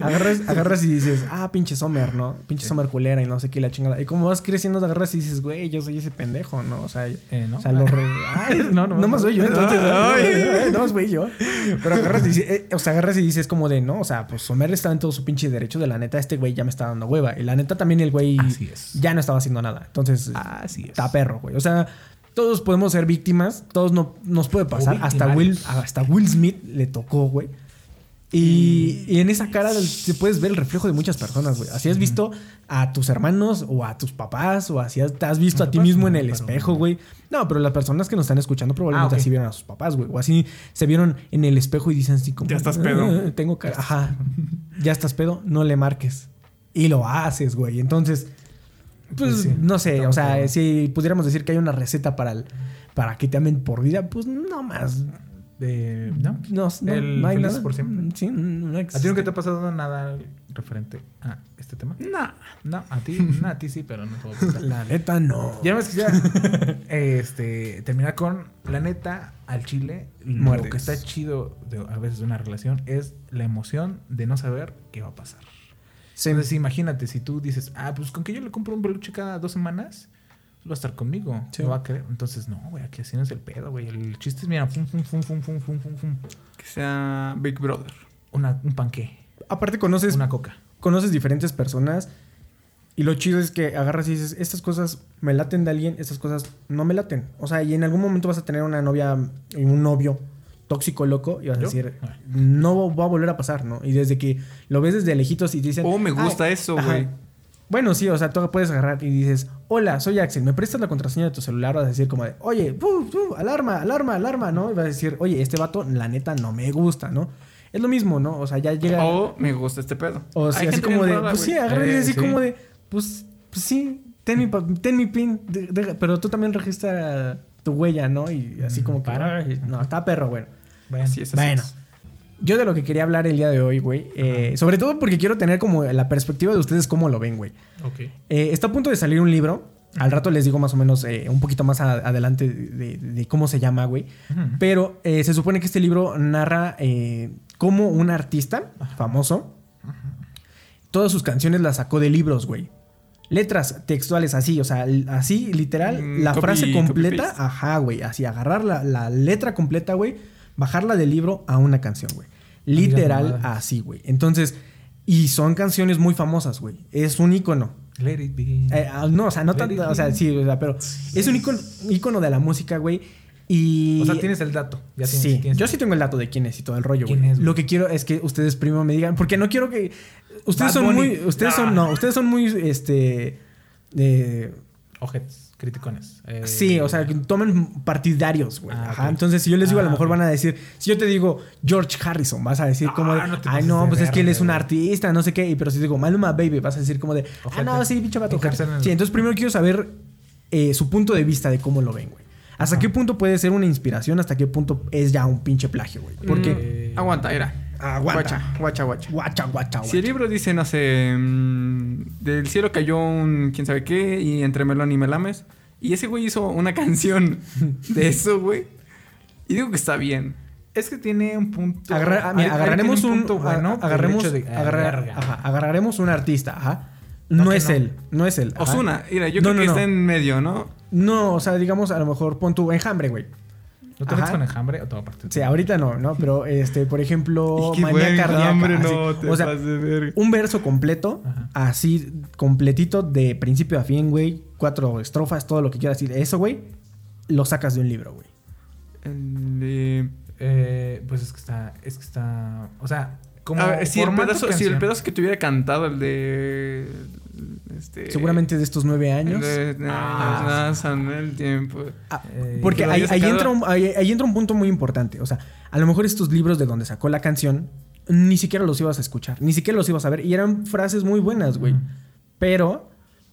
agarras, agarras y dices, ah, pinche Sommer, ¿no? Pinche Sommer culera y no sé qué, la chingada. Y como vas creciendo, agarras y dices, güey, yo soy ese pendejo, ¿no? O sea, Eh, ¿no? o sea lo re... Ay, no, no, no más soy yo, entonces. No más soy yo. Pero agarras y dices, eh, o sea, agarras y dices como de, no, o sea, pues Sommer está en todo su pinche derecho de la neta, este güey ya me está dando hueva. Y la neta también el güey ya no estaba haciendo nada. Entonces, Así es. está perro, güey. O sea, todos podemos ser víctimas, todos no, nos puede pasar. Hasta Will, hasta Will Smith le tocó, güey. Y, y en esa cara te puedes ver el reflejo de muchas personas, güey. Así has visto a tus hermanos o a tus papás o así has- te has visto a ti mismo en el pero- espejo, güey. No, pero las personas que nos están escuchando probablemente Ah, así vieron a sus papás, güey. O así se vieron en el espejo y dicen así como... Ya estás pedo. "Ah, Tengo cara... Ajá. Ya estás pedo, no le marques. Y lo haces, güey. Entonces... Pues, Pues sí, no sé, o sea, si pudiéramos decir que hay una receta para el, para que te amen por vida, pues no más. ¿No? No, no, El no hay nada. por siempre. Sí, no ¿A ti nunca te ha pasado nada referente a este tema? Nah. No, a ti, no, a ti sí, pero no a preguntar. La neta no. Ya me quisiera este, terminar con la neta al chile. Lo que está chido de, a veces de una relación es la emoción de no saber qué va a pasar. Sí. Entonces, imagínate, si tú dices, ah, pues con que yo le compro un peluche cada dos semanas, va a estar conmigo. Sí. No va a querer. Entonces, no, güey, aquí así no es el pedo, güey. El chiste es, mira, fum, fum, fum, fum, fum, fum, fum, fum. Que sea Big Brother. Una, un panqué, Aparte conoces, una coca. conoces diferentes personas y lo chido es que agarras y dices, estas cosas me laten de alguien, estas cosas no me laten. O sea, y en algún momento vas a tener una novia y un novio tóxico loco y vas a decir, Ah. no va a volver a pasar, ¿no? Y desde que lo ves desde lejitos y te dicen, Oh, me "Ay, gusta eso, ajá". güey. Bueno, sí, o sea, tú puedes agarrar y dices, hola, soy Axel, ¿me prestas la contraseña de tu celular? Vas a decir como de, oye, alarma, alarma, alarma, ¿no? Y vas a decir, oye, este vato, la neta, no me gusta, ¿no? Es lo mismo, ¿no? O sea, ya llega... O me gusta este pedo. O sea, Hay así como de, pues sí, güey. agarras y Eh, así sí. como de, pues, pues sí, ten mi, ten mi pin, de- pero tú también registra tu huella, ¿no? Y así Mm, como que, para. ay, no, está perro, bueno. Bueno, Así es, así Bueno. es. Yo de lo que quería hablar el día de hoy, güey, eh, sobre todo porque quiero tener como la perspectiva de ustedes cómo lo ven, güey. ok. Eh, está a punto de salir un libro. Al rato les digo más o menos eh, un poquito más a- adelante de, de- de cómo se llama, güey. Pero se supone que este libro narra cómo un artista famoso todas sus canciones las sacó de libros, güey. Letras textuales así, o sea, así, literal, Mm, la copy- frase completa, ajá, güey, así, agarrar la, la letra completa, güey, bajarla del libro a una canción, güey. Literal, mamadas. así, güey. Entonces, y son canciones muy famosas, güey. Es un ícono. Let it be. Eh, ah, no, o sea, no tanto, o sea, sí, o sea, pero es un ícono, ícono de la música, güey. Y... o sea, tienes el dato. Ya tienes, sí, tienes- yo sí tengo el dato de quién es y todo el rollo, ¿Quién es? Lo que quiero es que ustedes primero me digan, porque no quiero que ustedes Bad son Bunny. muy ustedes son Ah. no, ustedes son muy este Ojetes, criticones. Eh, sí, o sea, que tomen partidarios, güey. Ah, Ajá, entonces si yo les digo, a lo Ah, mejor van a decir, si yo te digo George Harrison, vas a decir Ah, como de, no ay no, pues es que él es un artista, no sé qué, y pero si digo Maluma Baby, vas a decir como de, ah Ojete. no, sí, pinche vato. Encárcelenlo. Sí, entonces primero quiero saber eh, su punto de vista de cómo lo ven, güey. ¿Hasta Ajá. qué punto puede ser una inspiración? ¿Hasta qué punto es ya un pinche plagio, güey? Porque... Mm, aguanta, era. Aguanta. Guacha, guacha, guacha. Guacha, guacha, Si el guacha. libro dice, no sé, mm, del cielo cayó un quién sabe qué y entre melón y melames. Y ese güey hizo una canción de eso, güey. Y digo que está bien. Es que tiene un punto. Agarra- mira, agarraremos un, punto bueno. a- del agarremos, de- ah, ajá, agarraremos un artista, ajá. No, es no. él, no es él. Osuna, mira, yo No, creo no, que no. está en medio, ¿no? No, o sea, digamos, a lo mejor pon tu enjambre, güey. ¿No te metes con enjambre o todo aparte? Sí, ahorita no, ¿no? Pero, este, por ejemplo, Y manía cardíaca. hambre, no te o sea, un verso completo, Ajá. así, completito, de principio a fin, güey. Cuatro estrofas, todo lo que quieras decir. Eso, güey, lo sacas de un libro, güey. Eh, pues es que está. Es que está. O sea, como. A ver, si, el pedazo, si el pedazo que tuviera cantado el de. Este, Seguramente de estos nueve años. de- de- Ah. pasan el tiempo. Ah, Eh, porque ahí, ahí entra un, ahí, ahí entra un punto muy importante. O sea, a lo mejor estos libros de donde sacó la canción, ni siquiera los ibas a escuchar, ni siquiera los ibas a ver. Y eran frases muy buenas, güey. Pero,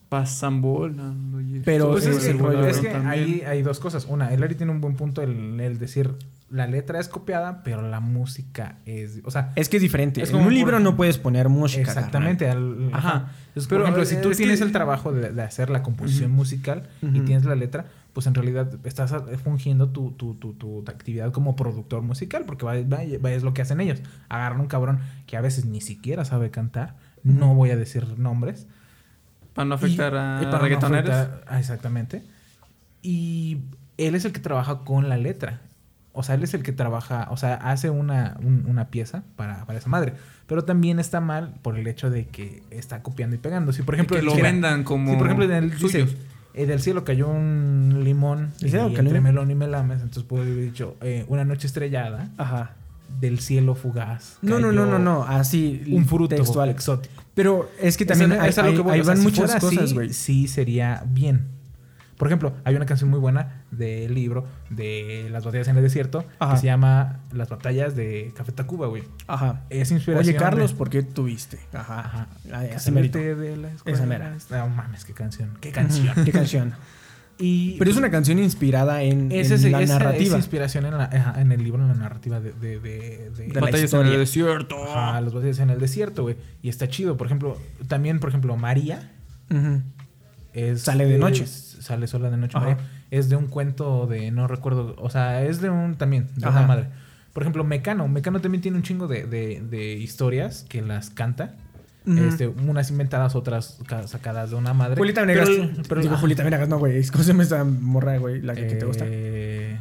Pasan volando. y Pero Pues es, es que, el rollo es que hay dos cosas. Una, el Larry tiene un buen punto el, el decir la letra es copiada, pero la música es. O sea, es que es diferente. Es en como un libro por- no puedes poner música. exactamente. al- Ajá. ajá. Entonces, Pero, por ejemplo, si tú es tienes que- el trabajo de, de hacer la composición musical y tienes la letra, pues en realidad estás a- fungiendo tu, tu, tu, tu actividad como productor musical, porque va, va- va- es lo que hacen ellos. Agarran un cabrón que a veces ni siquiera sabe cantar, no voy a decir nombres, Para no afectar y a para no reggaetoneros. afectar- ah, exactamente. Y él es el que trabaja con la letra. O sea, él es el que trabaja, o sea, hace una, un- una pieza para, para esa madre. Pero también está mal por el hecho de que está copiando y pegando. Si, por ejemplo, que lo dijera- vendan como si, por ejemplo, en el, dice, eh, del cielo cayó un limón ¿Del y cielo entre melón y melames. Entonces puede haber dicho, eh, una noche estrellada Ajá. del cielo fugaz. No, no, no, no, no. Así. Un fruto textual. exótico. Pero es que también hay, es hay- van muchas cosas, güey. Sí, sería bien. Por ejemplo, hay una canción muy buena del libro de Las batallas en el desierto Ajá. que se llama Las batallas de Café Tacuba, güey. Ajá. Es inspiración. Oye, Carlos, de- ¿por qué tuviste? Ajá. Ajá. Ay, de la escuela. Esa mera. No mames, qué canción. Qué canción. ¿Qué canción? y Pero es una canción inspirada en, esa en es, la esa narrativa. es inspiración en, la- ajá, en el libro, en la narrativa de, de, de, de- De la Batallas en el desierto. Ajá, las batallas en el desierto, güey. Y está chido. Por ejemplo, también, por ejemplo, María. Es, Sale de noche. es- sale sola de noche. María. Es de un cuento de, no recuerdo, o sea, es de un también, de Ajá. una madre. Por ejemplo, Mecano. Mecano también tiene un chingo de, de- de historias que las canta. Este, unas inventadas, otras ca- sacadas de una madre. Julieta Venegas. Pero- pero- Digo, ah, Julieta Venegas, no, güey. ¿Cómo se llama esta morra, güey? La que, que te gusta. eh,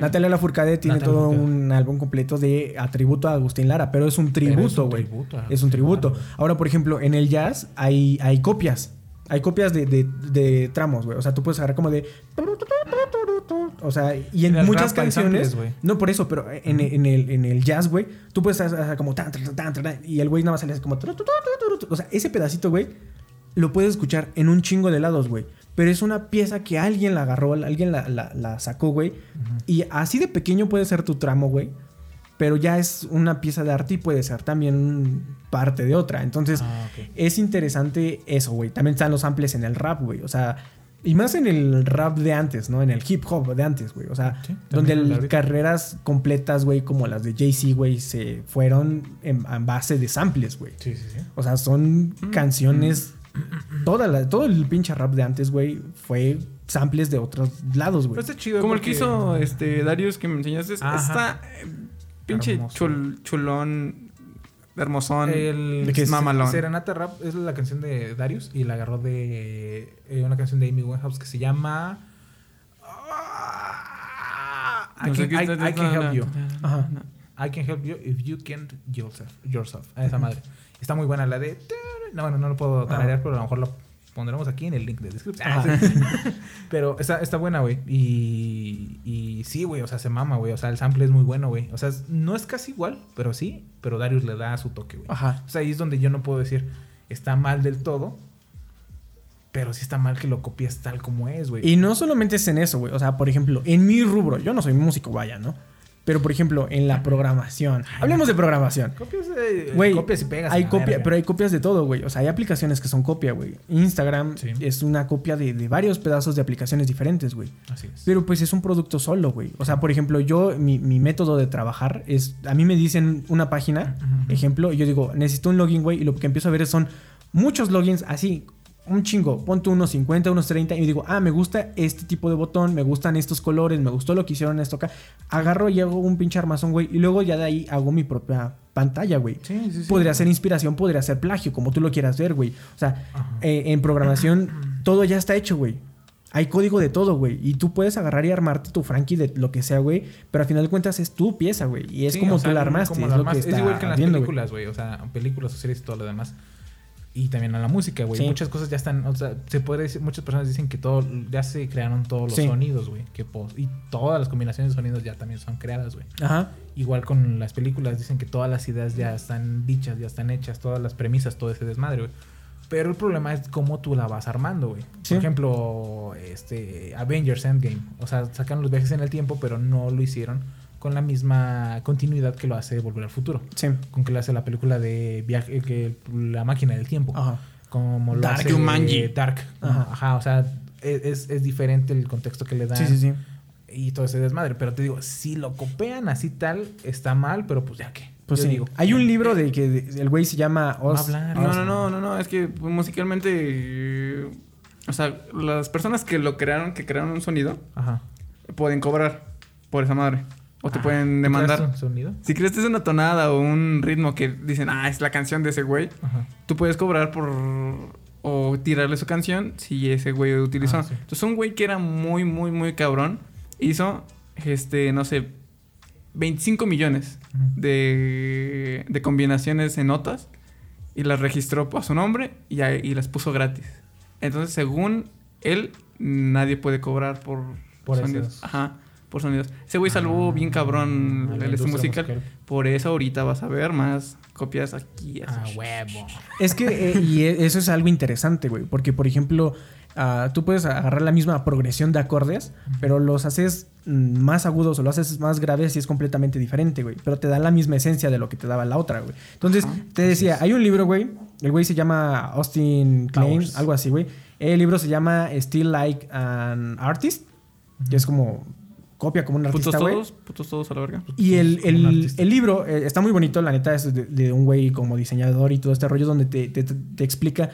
Natalia Lafourcade tiene Natalia todo Lafourcade. un álbum completo de atributo a Agustín Lara, pero es un Pero es un tributo, güey. Es un tributo. Ahora, por ejemplo, en el jazz hay, hay copias. Hay copias de, de- de tramos, güey. O sea, tú puedes agarrar como de. O sea, y en muchas canciones. samples, no por eso, pero en, en el, en el jazz, güey, tú puedes hacer como tan, tan, tan, tan, y el güey nada más sale así como. O sea, ese pedacito, güey, lo puedes escuchar en un chingo de lados, güey. Pero es una pieza que alguien la agarró, alguien la, la- la sacó, güey. Y así de pequeño puede ser tu tramo, güey. Pero ya es una pieza de arte y puede ser también parte de otra. Entonces, Ah, ok. es interesante eso, güey. También están los samples en el rap, güey. O sea, y más en el rap de antes, ¿no? En el hip hop de antes, güey. O sea, Sí, donde el carreras completas, güey, como las de Jay-Z, güey, se fueron en, en base de samples, güey. Sí, sí, sí. O sea, son canciones. Toda la- todo el pinche rap de antes, güey, fue samples de otros lados, güey. Pero está chido. Como el que hizo este Darius que me enseñaste. Ajá. Está eh, pinche chul- chulón, hermosón. El ¿De qué es? mamalón. Serenata Rap es la canción de Darius y la agarró de eh, una canción de Amy Winehouse que se llama Ah, I, can, qué I- está- I can help you. Ajá. I can help you if you can't yourself. yourself. A esa madre. Está muy buena la de. No, bueno, no lo puedo tararear, pero a lo mejor lo pondremos aquí en el link de descripción. Pero está, está buena, güey. Y, y sí, güey, o sea, se mama, güey. O sea, el sample es muy bueno, güey. O sea, no es casi igual, pero sí. Pero Darius le da su toque, güey. Ajá. O sea, ahí es donde yo no puedo decir está mal del todo. Pero sí está mal que lo copies tal como es, güey. Y no solamente es en eso, güey. O sea, por ejemplo, en mi rubro, yo no soy músico, vaya, ¿no? Pero, por ejemplo, en la programación. Hablemos de programación. Copias, eh, Güey, copias y pegas. hay copia, verga. pero hay copias de todo, güey. O sea, hay aplicaciones que son copia, güey. Instagram Sí. es una copia de, de varios pedazos de aplicaciones diferentes, güey. Así es. Pero pues es un producto solo, güey. O sea, por ejemplo, yo, mi, mi método de trabajar es, a mí me dicen una página, ejemplo, y yo digo, necesito un login, güey, y lo que empiezo a ver son muchos logins así, un chingo, ponte unos 50, unos 30, y digo, ah, me gusta este tipo de botón, me gustan estos colores, me gustó lo que hicieron esto acá. Agarro y hago un pinche armazón, güey, y luego ya de ahí hago mi propia pantalla, güey. Sí, sí, sí. Podría ser inspiración, podría ser plagio, como tú lo quieras ver, güey. O sea, eh, en programación todo ya está hecho, güey. Hay código de todo, güey. Y tú puedes agarrar y armarte tu Frankie de lo que sea, güey. Pero al final de cuentas es tu pieza, güey. Y es como o tú la armaste. como es la lo que armaste. está Es igual que en las viendo, películas, güey. O sea, películas o series y todo lo demás. Y también en la música, güey. Sí. Muchas cosas ya están. O sea, se puede decir. Muchas personas dicen que todo. Ya se crearon todos los Sí. sonidos, güey. Que y todas las combinaciones de sonidos ya también son creadas, güey. Ajá. Igual con las películas. Dicen que todas las ideas ya están dichas, ya están hechas. Todas las premisas, todo ese desmadre, güey. Pero el problema es cómo tú la vas armando, güey. Sí. Por ejemplo, este Avengers Endgame. O sea, sacan los viajes en el tiempo, pero no lo hicieron con la misma continuidad que lo hace Volver al Futuro. Sí. Con que lo hace la película de viaje, que la máquina del tiempo. Ajá. Como lo Dark hace. Dark. Ajá. Ajá. o sea, es, es diferente el contexto que le dan. Sí, sí, sí. Y todo ese desmadre. Pero te digo, si lo copian así tal, está mal, pero pues ya que. Pues sí. digo. Hay un libro de que el güey se llama Oz. hablar. No, no, no, no, no, es que musicalmente. eh, o sea, las personas que lo crearon, que crearon un sonido, Ajá. pueden cobrar por esa madre. O te Ah, pueden ¿tú demandar. un sonido? Si crees que es una tonada o un ritmo que dicen, ah, es la canción de ese güey, Ajá. tú puedes cobrar por. o tirarle su canción si ese güey lo utilizó. Ah, sí. Entonces, un güey que era muy, muy, muy cabrón hizo, este, no sé, 25 millones de, de combinaciones en notas y las registró a su nombre y, a- y las puso gratis. Entonces, según él, nadie puede cobrar por, Por sonidos. esos. Ajá, por sonidos. Ese güey salvó bien cabrón Ah, el la este musical. musical. Por eso ahorita vas a ver más copias aquí. así. Ah, huevo. Es que, eh, y e- eso es algo interesante, güey. Porque, por ejemplo, ah, tú puedes agarrar la misma progresión de acordes, pero los haces mm, más agudos o lo haces más graves y es completamente diferente, güey. Pero te da la misma esencia de lo que te daba la otra, güey. Entonces, te decía, hay un libro, güey. El güey se llama Austin Klein, Powers. algo así, güey. El libro se llama Still Like an Artist, que es como copia como un Putos artista, güey. todos, putos todos a la verga. Y el, el- el libro eh, está muy bonito, la neta, es de, de un güey como diseñador y todo este rollo donde te, te- te explica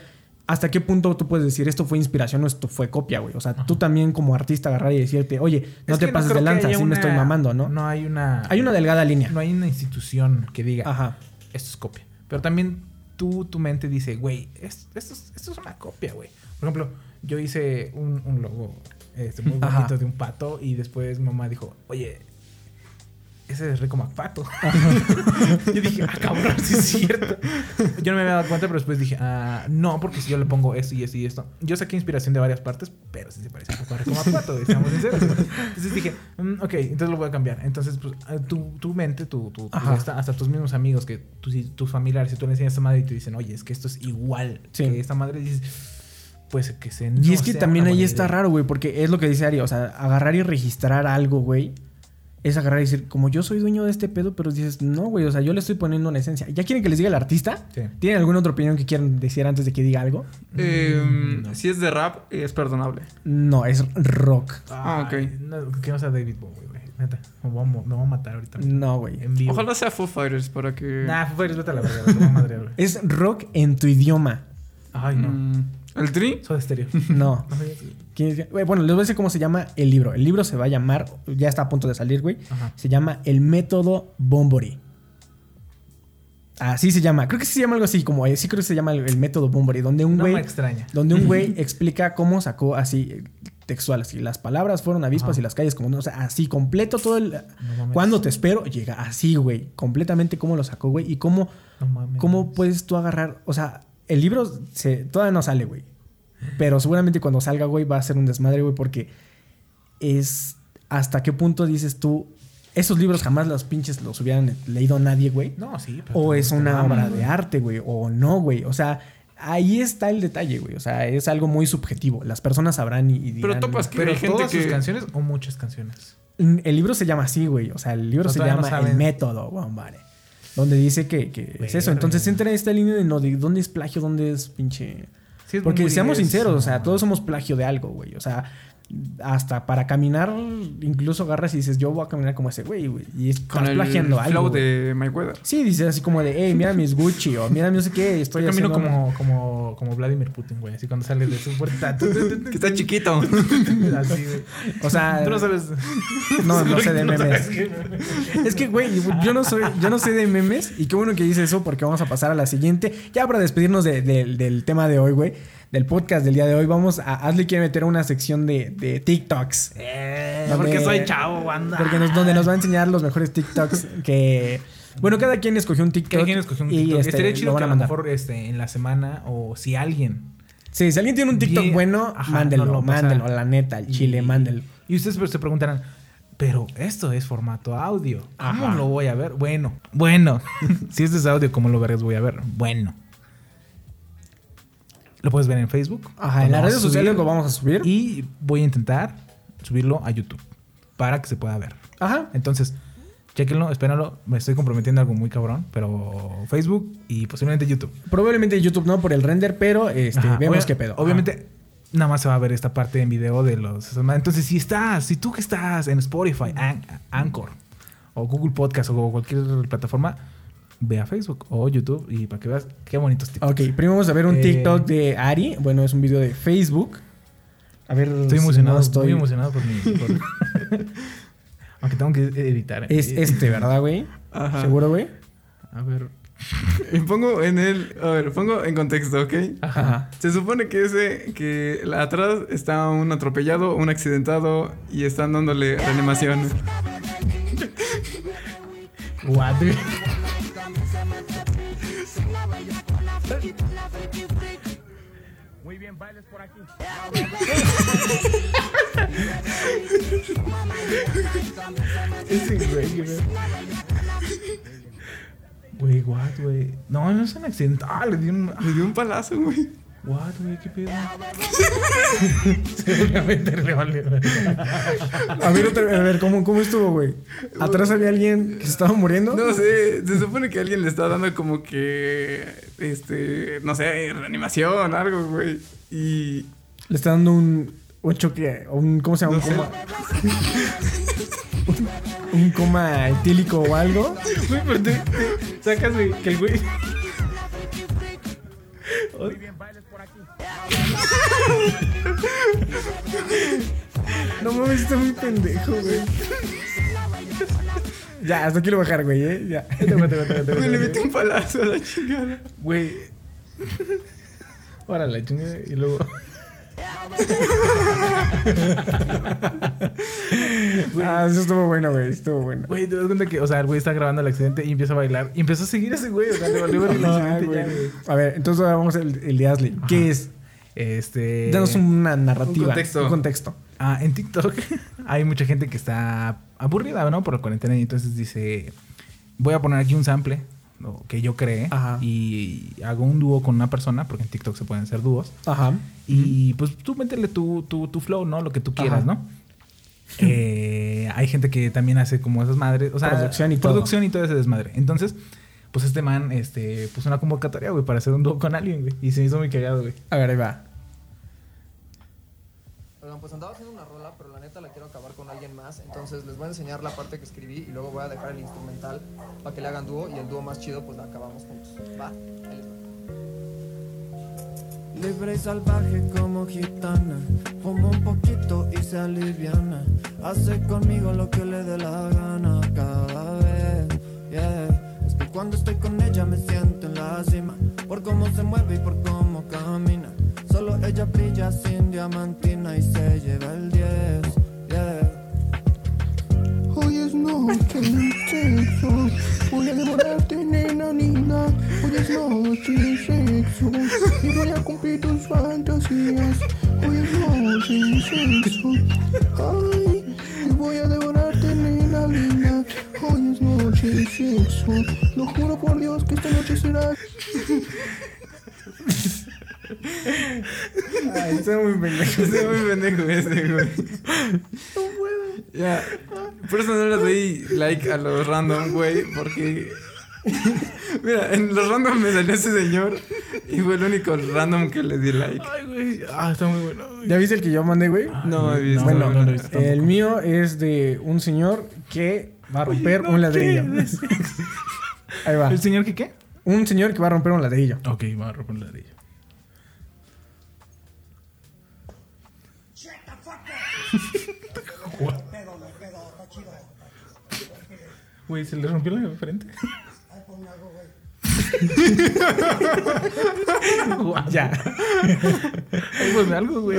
hasta qué punto tú puedes decir esto fue inspiración o esto fue copia, güey. O sea, tú también como artista agarrar y decirte, oye, no Es te pases de lanza, así me estoy mamando, ¿no? No hay una. Hay una delgada línea. No hay una institución que diga, Ajá. esto es copia. Pero también tú, tu mente dice, güey, es- esto, es, esto es una copia, güey. Por ejemplo, yo hice un, un logo este, muy Ajá. bonito de un pato y después mamá dijo, oye, ese es Rico McPato. yo dije, ah, cabrón, sí es cierto. Yo no me había dado cuenta, pero después dije, ah, no, porque si yo le pongo esto y esto y esto. Yo saqué inspiración de varias partes, pero sí se parece un poco a Rico McPato, estamos sinceros. Entonces dije, mm, ok, entonces lo voy a cambiar. Entonces, pues, ah, tu, tu mente, tu, tu- hasta, hasta tus mismos amigos, que tus, tus familiares, si tú le enseñas a esta madre y te dicen, oye, es que esto es igual Sí. que esta madre, dices, pues que se Y no es que sea también ahí está idea. raro, güey, porque es lo que dice Ari, o sea, agarrar y registrar algo, güey. Es agarrar y decir, como yo soy dueño de este pedo, pero dices, no, güey, o sea, yo le estoy poniendo una esencia. ¿Ya quieren que les diga el artista? Sí. ¿Tienen alguna otra opinión que quieran decir antes de que diga algo? Eh, no. Si es de rap, es perdonable. No, es rock. Ah, ok. Ay, no, que no sea David Bowie, güey. Neta, me voy a, mo- me voy a matar ahorita. No, güey. Ojalá sea Foo Fighters para que. Nah, Foo Fighters, vete a la verga. Es rock en tu idioma. Ay, no. Mm, ¿El tri? Soy de estéreo. No. Güey, Bueno, les voy a decir cómo se llama el libro. El libro se va a llamar, ya está a punto de salir, güey. Ajá. Se llama El Método Bombori. Así se llama. Creo que se llama algo así, como sí creo que se llama el, el Método Bombori, donde un güey extraña. donde un güey explica cómo sacó así eh, textual, así las palabras fueron avispas Ajá. y las calles como no, o sea, así completo todo el cuando te espero llega así, güey, completamente cómo lo sacó, güey, y cómo No mames. cómo puedes tú agarrar, o sea, el libro se todavía no sale, güey. Pero seguramente cuando salga, güey, va a ser un desmadre, güey, porque es hasta qué punto dices tú esos libros jamás los pinches los hubieran leído nadie, güey. No, sí. pero O es una obra de arte, güey. O no, güey. O sea, ahí está el detalle, güey. O sea, es algo muy subjetivo. Las personas sabrán y, y Pero dirán- topas que Pero hay gente todas sus que. canciones o muchas canciones. El libro se llama así, güey. O sea, el libro Pero se no llama El. Método, Bombare. Donde dice que, que es eso. Entonces entra en esta línea de no, de dónde es plagio, dónde es pinche... Sí, es Porque seamos sinceros, o sea, todos somos plagio de algo, güey. O sea, hasta para caminar, incluso agarras y dices, yo voy a caminar como ese güey, güey. Y estás Con el flow algo. de Mayweather. Sí, dices así como de, hey, mira mis Gucci o mira no sé qué, estoy Yo camino como, como, como Vladimir Putin, güey. Así cuando sales de su puerta. Que está chiquito. Así, güey. O sea, Tú no sabes. no, no sé de memes. Es que, güey, yo no soy, yo no sé de memes y qué bueno que dice eso porque vamos a pasar a la siguiente. Ya para despedirnos de- de- del tema de hoy, güey, del podcast del día de hoy, vamos a Ashley quiere meter una sección de, de TikToks. Eh, Donde- porque soy chavo, banda. Porque nos, donde nos va a enseñar los mejores TikToks que... Bueno, cada quien escogió un TikTok. Cada quien escogió un y, TikTok. este, Estaría lo chido van que a a lo mejor este, en la semana o si alguien. Sí, si alguien tiene un TikTok bueno, Ajá, mándelo, no lo mándelo, la neta, el chile, y- mándelo. Y ustedes pues, se preguntarán, pero esto es formato audio. ¿Cómo Ajá. lo voy a ver? Bueno, bueno. si esto es audio, ¿cómo lo verás? Voy a ver. Bueno. Lo puedes ver en Facebook. Ajá, en las redes sociales lo vamos a subir. Y voy a intentar subirlo a YouTube para que se pueda ver. Ajá. Entonces, chequenlo, espérenlo. Me estoy comprometiendo a algo muy cabrón, pero Facebook y posiblemente YouTube. Probablemente YouTube no por el render, pero este, Ajá, vemos obvia- qué pedo. Obviamente, nada más se va a ver esta parte en video de los. Entonces, si estás, si tú que estás en Spotify, An- Anchor o Google Podcast o cualquier plataforma, ve a Facebook o YouTube y para que veas qué bonitos tips. Ok, primero vamos a ver un Eh, TikTok de Ari. Bueno, es un video de Facebook. A ver. Estoy si emocionado, no estoy- muy emocionado por mi. por- Aunque tengo que editar. Es este, ¿verdad, güey? Ajá. ¿Seguro, güey? A ver. Y pongo en el. A ver, pongo en contexto, ¿ok? Ajá. Se supone que ese. Que atrás está un atropellado, un accidentado y están dándole reanimación. What, dude? Ese güey, güey. Güey, what, güey. No, no es un accidental. Le dio un. Le dio un palazo, güey. What, güey, qué pedo. Seguramente le valió. A ver, otra- a ver ¿cómo, ¿cómo estuvo, güey? ¿Atrás había alguien que se estaba muriendo? No sé, se supone que alguien le está dando como que. Este. No sé, reanimación, algo, güey. Y. Le está dando un, un choque, un, ¿cómo se llama? No un coma. un, un coma etílico o algo. Güey, pero te, te sacas, güey, que el güey. No mames, está muy pendejo, güey. Ya, hasta aquí a bajar, güey, ¿eh? Ya. Güey, le metí un palazo a la chingada. Güey. Órale, chingue. Y luego. Ah, eso estuvo bueno, güey. Estuvo bueno. Güey, te das cuenta que, o sea, el güey está grabando el accidente y empieza a bailar. Y empezó a seguir a ese güey. O sea, le valió ver el accidente güey. ya, güey. A ver, entonces ahora vamos al el de Ashley. ¿Qué es? Este. Danos una narrativa. un contexto. Un contexto. Ah, en TikTok hay mucha gente que está aburrida, ¿no? Por la cuarentena y entonces dice, voy a poner aquí un sample que yo creé Ajá. y hago un dúo con una persona, porque en TikTok se pueden hacer dúos. Ajá. Y pues tú métele tu, tu, tu flow, ¿no? Lo que tú quieras, Ajá. ¿no? Eh, hay gente que también hace como esas madres, o sea, Producción y todo. producción y todo ese desmadre. Entonces, pues este man, este, puso una convocatoria, güey, para hacer un dúo con alguien, güey. Y se hizo muy cagado, güey. A ver, ahí va. Oigan, pues andaba haciendo una rola, pero la neta la quiero acabar alguien más. Entonces les voy a enseñar la parte que escribí y luego voy a dejar el instrumental para que le hagan dúo y el dúo más chido pues la acabamos juntos. Va, ahí va. Libre y salvaje como gitana, fuma un poquito y se aliviana. Hace conmigo lo que le dé la gana cada vez. Yeah. Es que cuando estoy con ella me siento en la cima, por cómo se mueve y por cómo camina. Solo ella brilla sin diamantina y se lleva el 10. Sexo. Voy a devorarte, nena linda. Hoy es noche de sexo. Y voy a cumplir tus fantasías. Hoy es noche de sexo. Ay, y voy a devorarte, nena linda. Hoy es noche de sexo. Lo juro por Dios que esta noche será. Ay, está muy pendejo. Está muy pendejo ese, güey. Ya. Por eso no le doy like a los random, güey, porque. Mira, en los random me salió ese señor y fue el único random que le di like. Ay, güey. Ah, está muy bueno. güey. ¿Ya viste el que yo mandé, güey? No he visto. bueno, no he visto el tampoco. mío es de un señor que va a romper un ladrillo. Ahí va. ¿El señor que qué? Un señor que va a romper un ladrillo. Ok, va a romper un ladrillo. Güey, ¿se le rompió la frente? Ya. Ay, ponme algo, güey.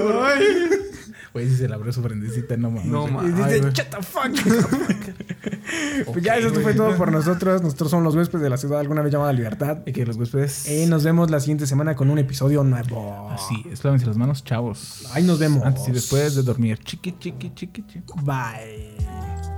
Güey, si se le abrió su frentecita, no mames. No, güey. ma- Y Ay, dice, güey. shut the fuck. pues ya, eso fue todo por nosotros. Nosotros somos los huéspedes de la ciudad alguna vez llamada Libertad. Y que los huéspedes. Y nos vemos la siguiente semana con un episodio nuevo. Así, es, lávense las manos, chavos. Ahí nos vemos. Antes y después de dormir. Chiqui, chiqui, chiqui, chiqui. Bye.